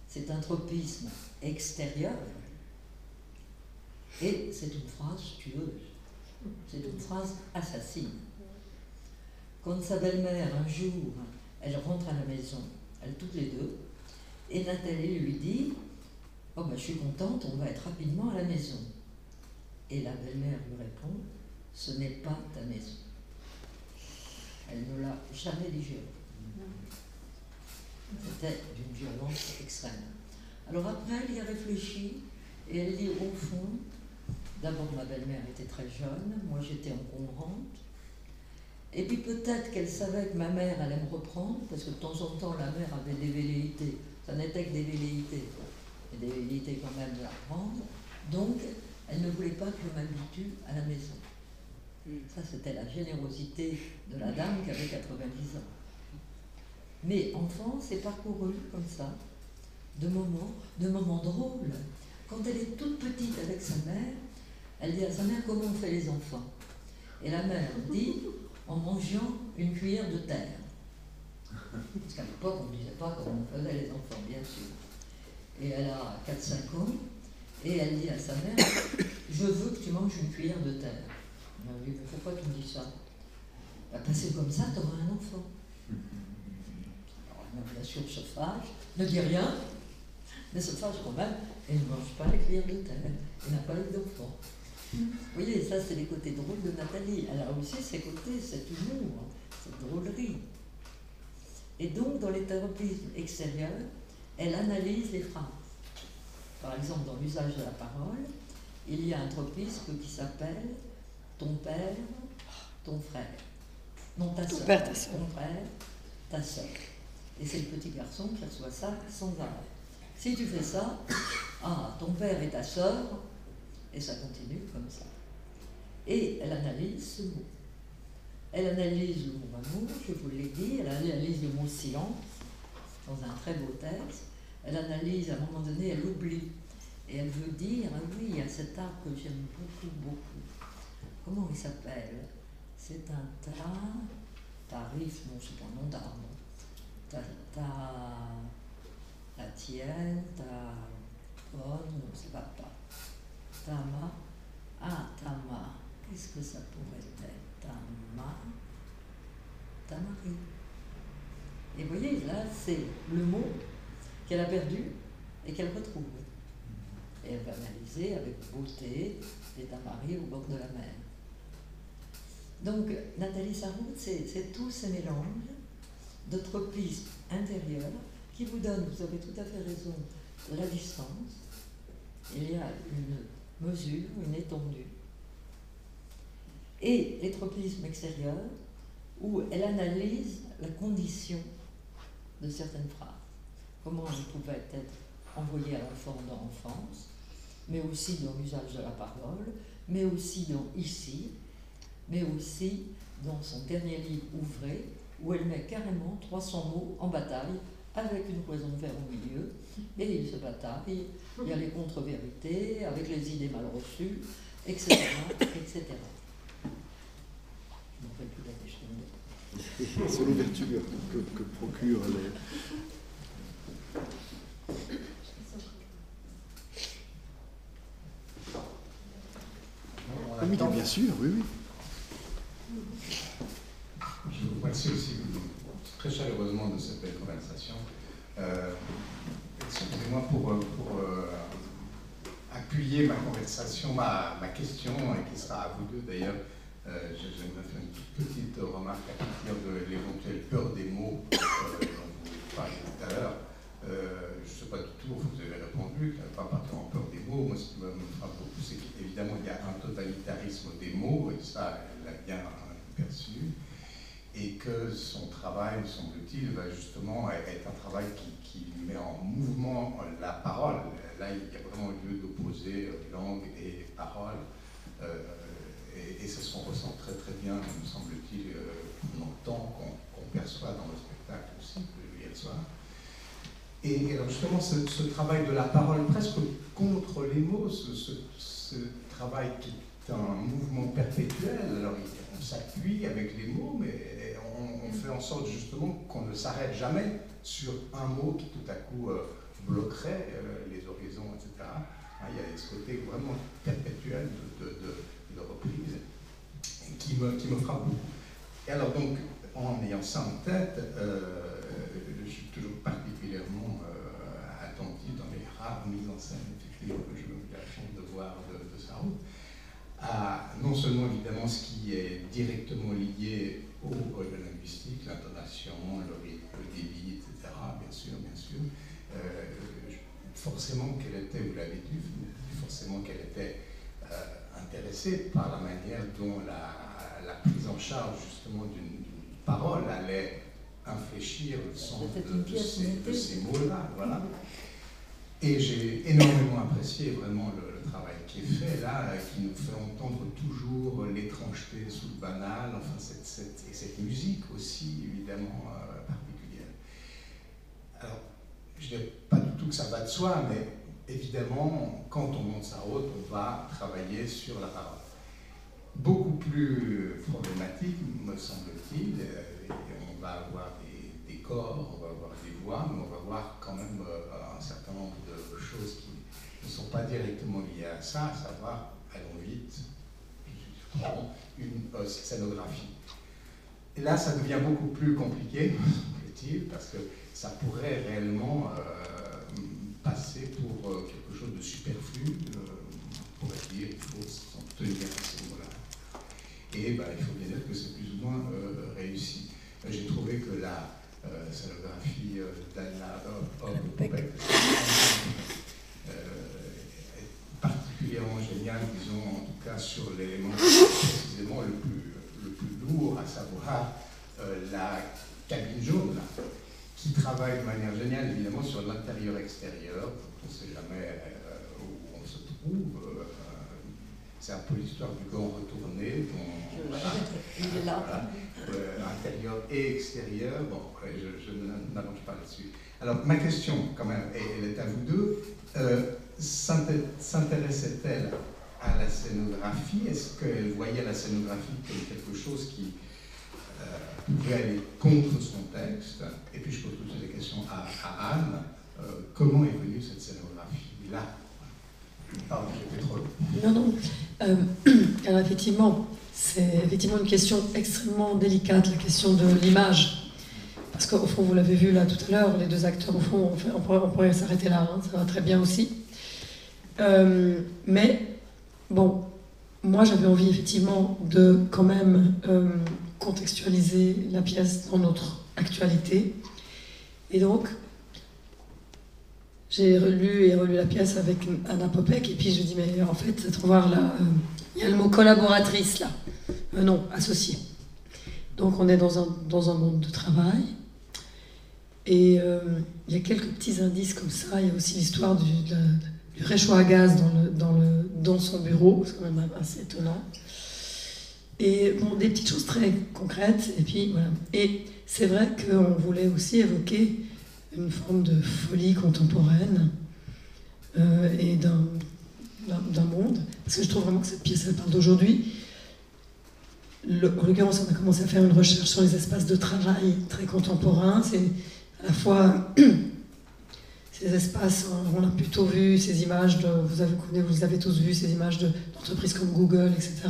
c'est un tropisme extérieur et c'est une phrase tueuse, c'est une phrase assassine. Quand sa belle-mère, un jour, elle rentre à la maison, elles toutes les deux, et Nathalie lui dit Oh ben je suis contente, on va être rapidement à la maison. Et la belle-mère lui répond Ce n'est pas ta maison. Elle ne l'a jamais digéré. C'était d'une violence extrême. Alors après, elle y a réfléchi et elle dit au fond, d'abord ma belle-mère était très jeune, moi j'étais encombrante, et puis peut-être qu'elle savait que ma mère allait me reprendre, parce que de temps en temps la mère avait des velléités, ça n'était que des velléités, des velléités quand même de la prendre, donc elle ne voulait pas que je m'habitue à la maison. Ça, c'était la générosité de la dame qui avait 90 ans. Mais enfant, c'est parcouru comme ça, de moments, de moments drôles. Quand elle est toute petite avec sa mère, elle dit à sa mère comment on fait les enfants? Et la mère dit en mangeant une cuillère de terre. Parce qu'à l'époque, on ne disait pas comment on faisait les enfants, bien sûr. Et elle a 4-5 ans, et elle dit à sa mère Je veux que tu manges une cuillère de terre. Elle dit Mais pourquoi tu me dis ça? Bah, Parce que comme ça, tu auras un enfant. Alors, bien sûr, se fâche, ne dit rien, mais se fâche quand même, et ne mange pas la cuillère de terre, et n'a pas eu d'enfant. Vous voyez, ça, c'est les côtés drôles de Nathalie. Elle a aussi ses côtés, cet humour, cette drôlerie. Et donc, dans les thérapismes extérieurs, elle analyse les phrases. Par exemple, dans l'usage de la parole, il y a un tropisme qui s'appelle ton père, ton frère. Non, ta soeur. père, ta sœur. Ton frère, ta soeur. Et c'est le petit garçon qui reçoit ça sans arrêt. Si tu fais ça, ah, ton père et ta soeur, et ça continue comme ça. Et elle analyse ce mot. Elle analyse le mot amour, je vous l'ai dit, elle analyse le mot silence, dans un très beau texte. Elle analyse, à un moment donné, elle oublie. Et elle veut dire, ah oui, il y a cet arbre que j'aime beaucoup, beaucoup. Comment il s'appelle? C'est un ta, tarif, non, c'est pas un nom d'arbre. Ta, ta, la tienne, ta bonne, non, c'est pas pas. Tama. Ah, Tama. Qu'est-ce que ça pourrait être? Tama. Tamari. Et vous voyez, là, c'est le mot qu'elle a perdu et qu'elle retrouve. Et elle va analyser avec beauté les tamaris au bord de la mer. Donc, Nathalie Sarraute, c'est tous ces mélanges de tropisme intérieur qui vous donnent, vous avez tout à fait raison, la distance. Il y a une mesure, une étendue. Et les tropismes extérieurs, où elle analyse la condition de certaines phrases. Comment elles pouvaient être envoyées à l'enfant dans l'enfance, mais aussi dans l'usage de la parole, mais aussi dans Ici, mais aussi dans son dernier livre Ouvré, où elle met carrément 300 mots en bataille avec une poison de fer au milieu, et il se bataille, il y a les contre-vérités, avec les idées mal reçues, etc. etc. Je m'en plus la. C'est l'ouverture que, que procure les. Oui, bien sûr, oui, oui. Je vous remercie aussi très chaleureusement de cette belle conversation. Euh, Excusez-moi pour, euh, pour euh, appuyer ma conversation, ma, ma question, et qui sera à vous deux d'ailleurs. Euh, J'aimerais faire une petite remarque à partir de l'éventuelle peur des mots dont vous parliez tout à l'heure. Euh, je ne sais pas du tout, vous avez répondu, pas partir en peur des mots. Moi, ce qui me frappe beaucoup, c'est qu'évidemment, il y a un totalitarisme des mots, et ça, elle l'a bien perçu et que son travail, me semble-t-il, va justement être un travail qui, met en mouvement la parole. Là, il y a vraiment lieu d'opposer langue et parole. Euh, et, et ça se ressent très très bien, me semble-t-il, euh, qu'on entend, qu'on perçoit dans le spectacle aussi, hier soir. Et justement, ce, travail de la parole presque contre les mots, ce, travail qui est un mouvement perpétuel, alors on s'appuie avec les mots, mais on, fait en sorte justement qu'on ne s'arrête jamais sur un mot qui tout à coup euh, bloquerait les horizons, etc. Hein, il y a ce côté vraiment perpétuel de, reprise qui me, frappe beaucoup. Et alors donc, en ayant ça en tête, je suis toujours attentif mises en scène effectivement que je me la chance de voir de, de sa route, à non seulement évidemment ce qui est directement lié au de linguistique, l'intonation, le rythme, le débit, etc., bien sûr, bien sûr. Euh, forcément qu'elle était, vous l'avez dit, forcément qu'elle était euh, intéressée par la manière dont la, prise en charge justement d'une parole allait infléchir le sens de, ces, mots-là. Voilà. Et j'ai énormément apprécié vraiment le, travail qui est fait là, qui nous fait entendre toujours l'étrangeté sous le banal, enfin cette, cette, et cette musique aussi évidemment euh, particulière. Alors, je ne dirais pas du tout que ça va de soi, mais évidemment, quand on monte sa route, on va travailler sur la parole. Beaucoup plus problématique, me semble-t-il, euh, on va avoir des, des, corps, on va avoir des voix, mais on va voir quand même euh, un certain nombre choses qui ne sont pas directement liées à ça, à savoir, allons vite, une euh, scénographie. Et là, ça devient beaucoup plus compliqué, parce que ça pourrait réellement euh, passer pour euh, quelque chose de superflu. on pourrait dire qu'il faut s'en tenir à ce moment-là. Et ben, il faut bien dire que c'est plus ou moins réussi. J'ai trouvé que la scénographie d'Anna particulièrement génial, disons, en tout cas sur l'élément précisément le plus, le plus lourd, à savoir euh, la cabine jaune, qui travaille de manière géniale, évidemment, sur l'intérieur-extérieur. On ne sait jamais euh, où on se trouve. Euh, c'est un peu l'histoire du gant retourné. Intérieur et extérieur. Bon, je, je n'avance pas là-dessus. Alors, ma question, quand même, elle est à vous deux s'intéressait-elle à la scénographie? Est-ce qu'elle voyait la scénographie comme quelque chose qui euh, pouvait aller contre son texte? Et puis je pose toutes les questions à, Anne. Euh, comment est venue cette scénographie-là? Pardon, fait trop Non, non. Euh, alors effectivement, c'est effectivement une question extrêmement délicate, la question de l'image. Parce qu'au fond, vous l'avez vu là tout à l'heure, les deux acteurs, au fond, on, pourrait, s'arrêter là, hein, ça va très bien aussi. Euh, mais bon, moi j'avais envie effectivement de quand même euh, contextualiser la pièce dans notre actualité. Et donc, j'ai relu et relu la pièce avec Anna Popek, et puis je dis, mais en fait, c'est voir là, euh, il y a le mot collaboratrice là. non, associé. Donc on est dans un, dans un monde de travail. Et il y a quelques petits indices comme ça. Il y a aussi l'histoire du, du réchaud à gaz dans, le, dans, le, dans son bureau, c'est quand même assez étonnant. Et bon, des petites choses très concrètes, et puis. Et c'est vrai qu'on voulait aussi évoquer une forme de folie contemporaine euh, et d'un, d'un, monde, parce que je trouve vraiment que cette pièce, elle parle d'aujourd'hui. en l'occurrence, on a commencé à faire une recherche sur les espaces de travail très contemporains. C'est à la fois ces espaces, hein, on a plutôt vu ces images, vous, avez, vous avez tous vu ces images d'entreprises comme Google, etc.,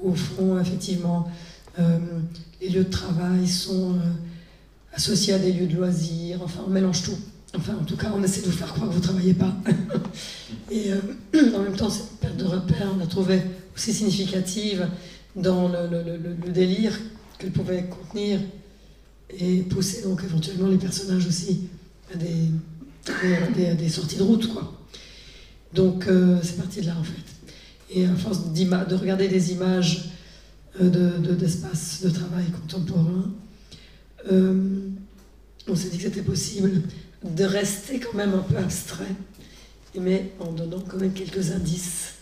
où au fond, effectivement, euh, les lieux de travail sont euh, associés à des lieux de loisirs, enfin, on mélange tout. Enfin, en tout cas, on essaie de vous faire croire que vous ne travaillez pas. Et euh, en même temps, cette perte de repère, on a trouvé aussi significative dans le, le délire qu'elle pouvait contenir et pousser donc éventuellement les personnages aussi à des des, des, sorties de route, quoi. Donc euh, c'est parti de là en fait. Et à force de regarder des images euh, d'espaces de, de, travail contemporains, euh, on s'est dit que c'était possible de rester quand même un peu abstrait, mais en donnant quand même quelques indices.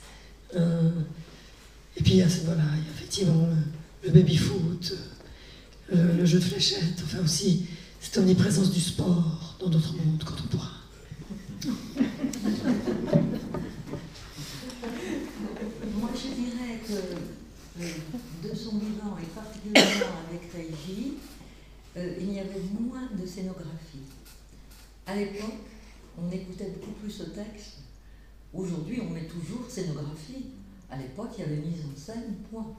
et puis voilà, il y a effectivement le, baby-foot, le jeu de fléchettes, enfin aussi cette omniprésence du sport dans notre monde contemporain. Moi, je dirais que euh, de son vivant, et particulièrement avec Reiji, euh, il y avait moins de scénographie. À l'époque, on écoutait beaucoup plus ce texte. Aujourd'hui, on met toujours scénographie. À l'époque, il y avait mise en scène, point.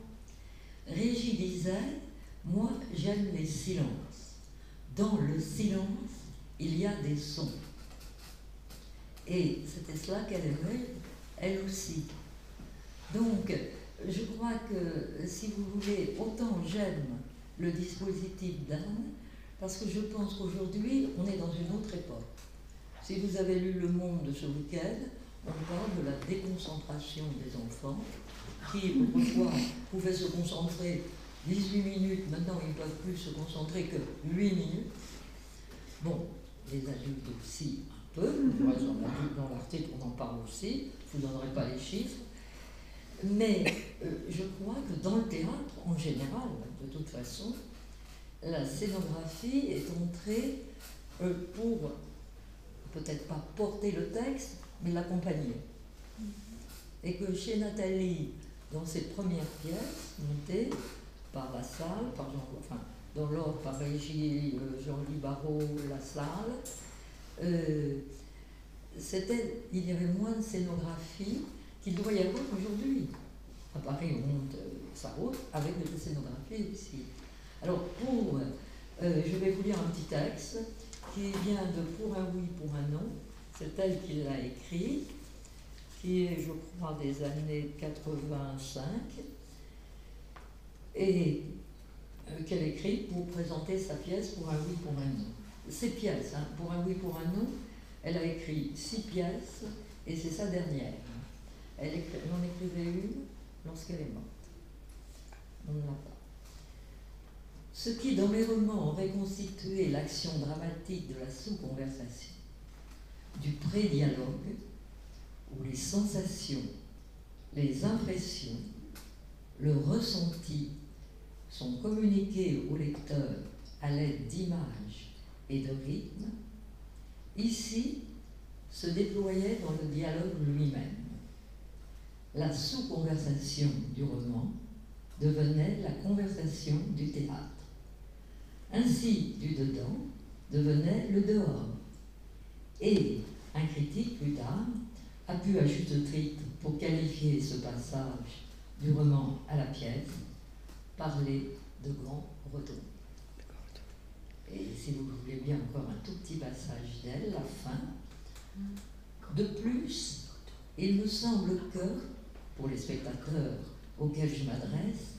Régis disait Moi, j'aime les silences. Dans le silence, il y a des sons. Et c'était cela qu'elle aimait, elle aussi. Donc, je crois que si vous voulez, autant j'aime le dispositif d'Anne, parce que je pense qu'aujourd'hui, on est dans une autre époque. Si vous avez lu Le Monde ce week-end, on parle de la déconcentration des enfants, qui autrefois pouvaient se concentrer 18 minutes, maintenant ils ne peuvent plus se concentrer que 8 minutes. Bon, les adultes aussi peu, dans l'article on en parle aussi, je ne vous donnerai pas les chiffres, mais euh, je crois que dans le théâtre, en général, de toute façon, la scénographie est entrée euh, pour peut-être pas porter le texte, mais l'accompagner. Et que chez Nathalie, dans ses premières pièces, montées par la salle, par Jean, enfin, dans l'ordre par Régis, euh, Jean-Louis Barrault, la salle, euh, c'était, il y avait moins de scénographie qu'il doit y avoir aujourd'hui. À Paris, on monte sa route avec des scénographies aussi. Alors, pour, je vais vous lire un petit texte qui vient de Pour un oui, pour un non. C'est elle qui l'a écrit, qui est, je crois, des années 85, et euh, qu'elle écrit pour présenter sa pièce Pour un oui, pour un non. Ses pièces, hein, Pour un oui, pour un non, elle a écrit six pièces, et c'est sa dernière. Elle, en écrivait une lorsqu'elle est morte. On ne l'a pas. Ce qui, dans mes romans, aurait constitué l'action dramatique de la sous-conversation, du pré-dialogue, où les sensations, les impressions, le ressenti sont communiqués au lecteur à l'aide d'images et de rythmes, ici se déployait dans le dialogue lui-même. La sous-conversation du roman devenait la conversation du théâtre. Ainsi, du dedans devenait le dehors. Et un critique, plus tard, a pu à juste titre, pour qualifier ce passage du roman à la pièce, parler de grand retour. Et si vous voulez bien encore un tout petit passage d'elle, la fin. De plus, il me semble que, pour les spectateurs auxquels je m'adresse,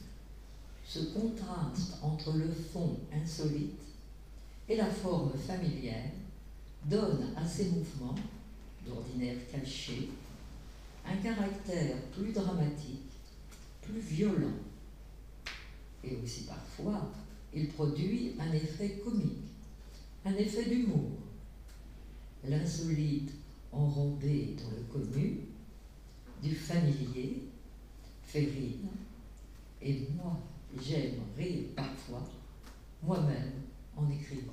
ce contraste entre le fond insolite et la forme familière donne à ces mouvements, d'ordinaire cachés, un caractère plus dramatique, plus violent. Et aussi parfois, il produit un effet comique, un effet d'humour. L'insolite enrobé dans le connu, du familier, férine, et moi, j'aime rire parfois, moi-même en écrivant.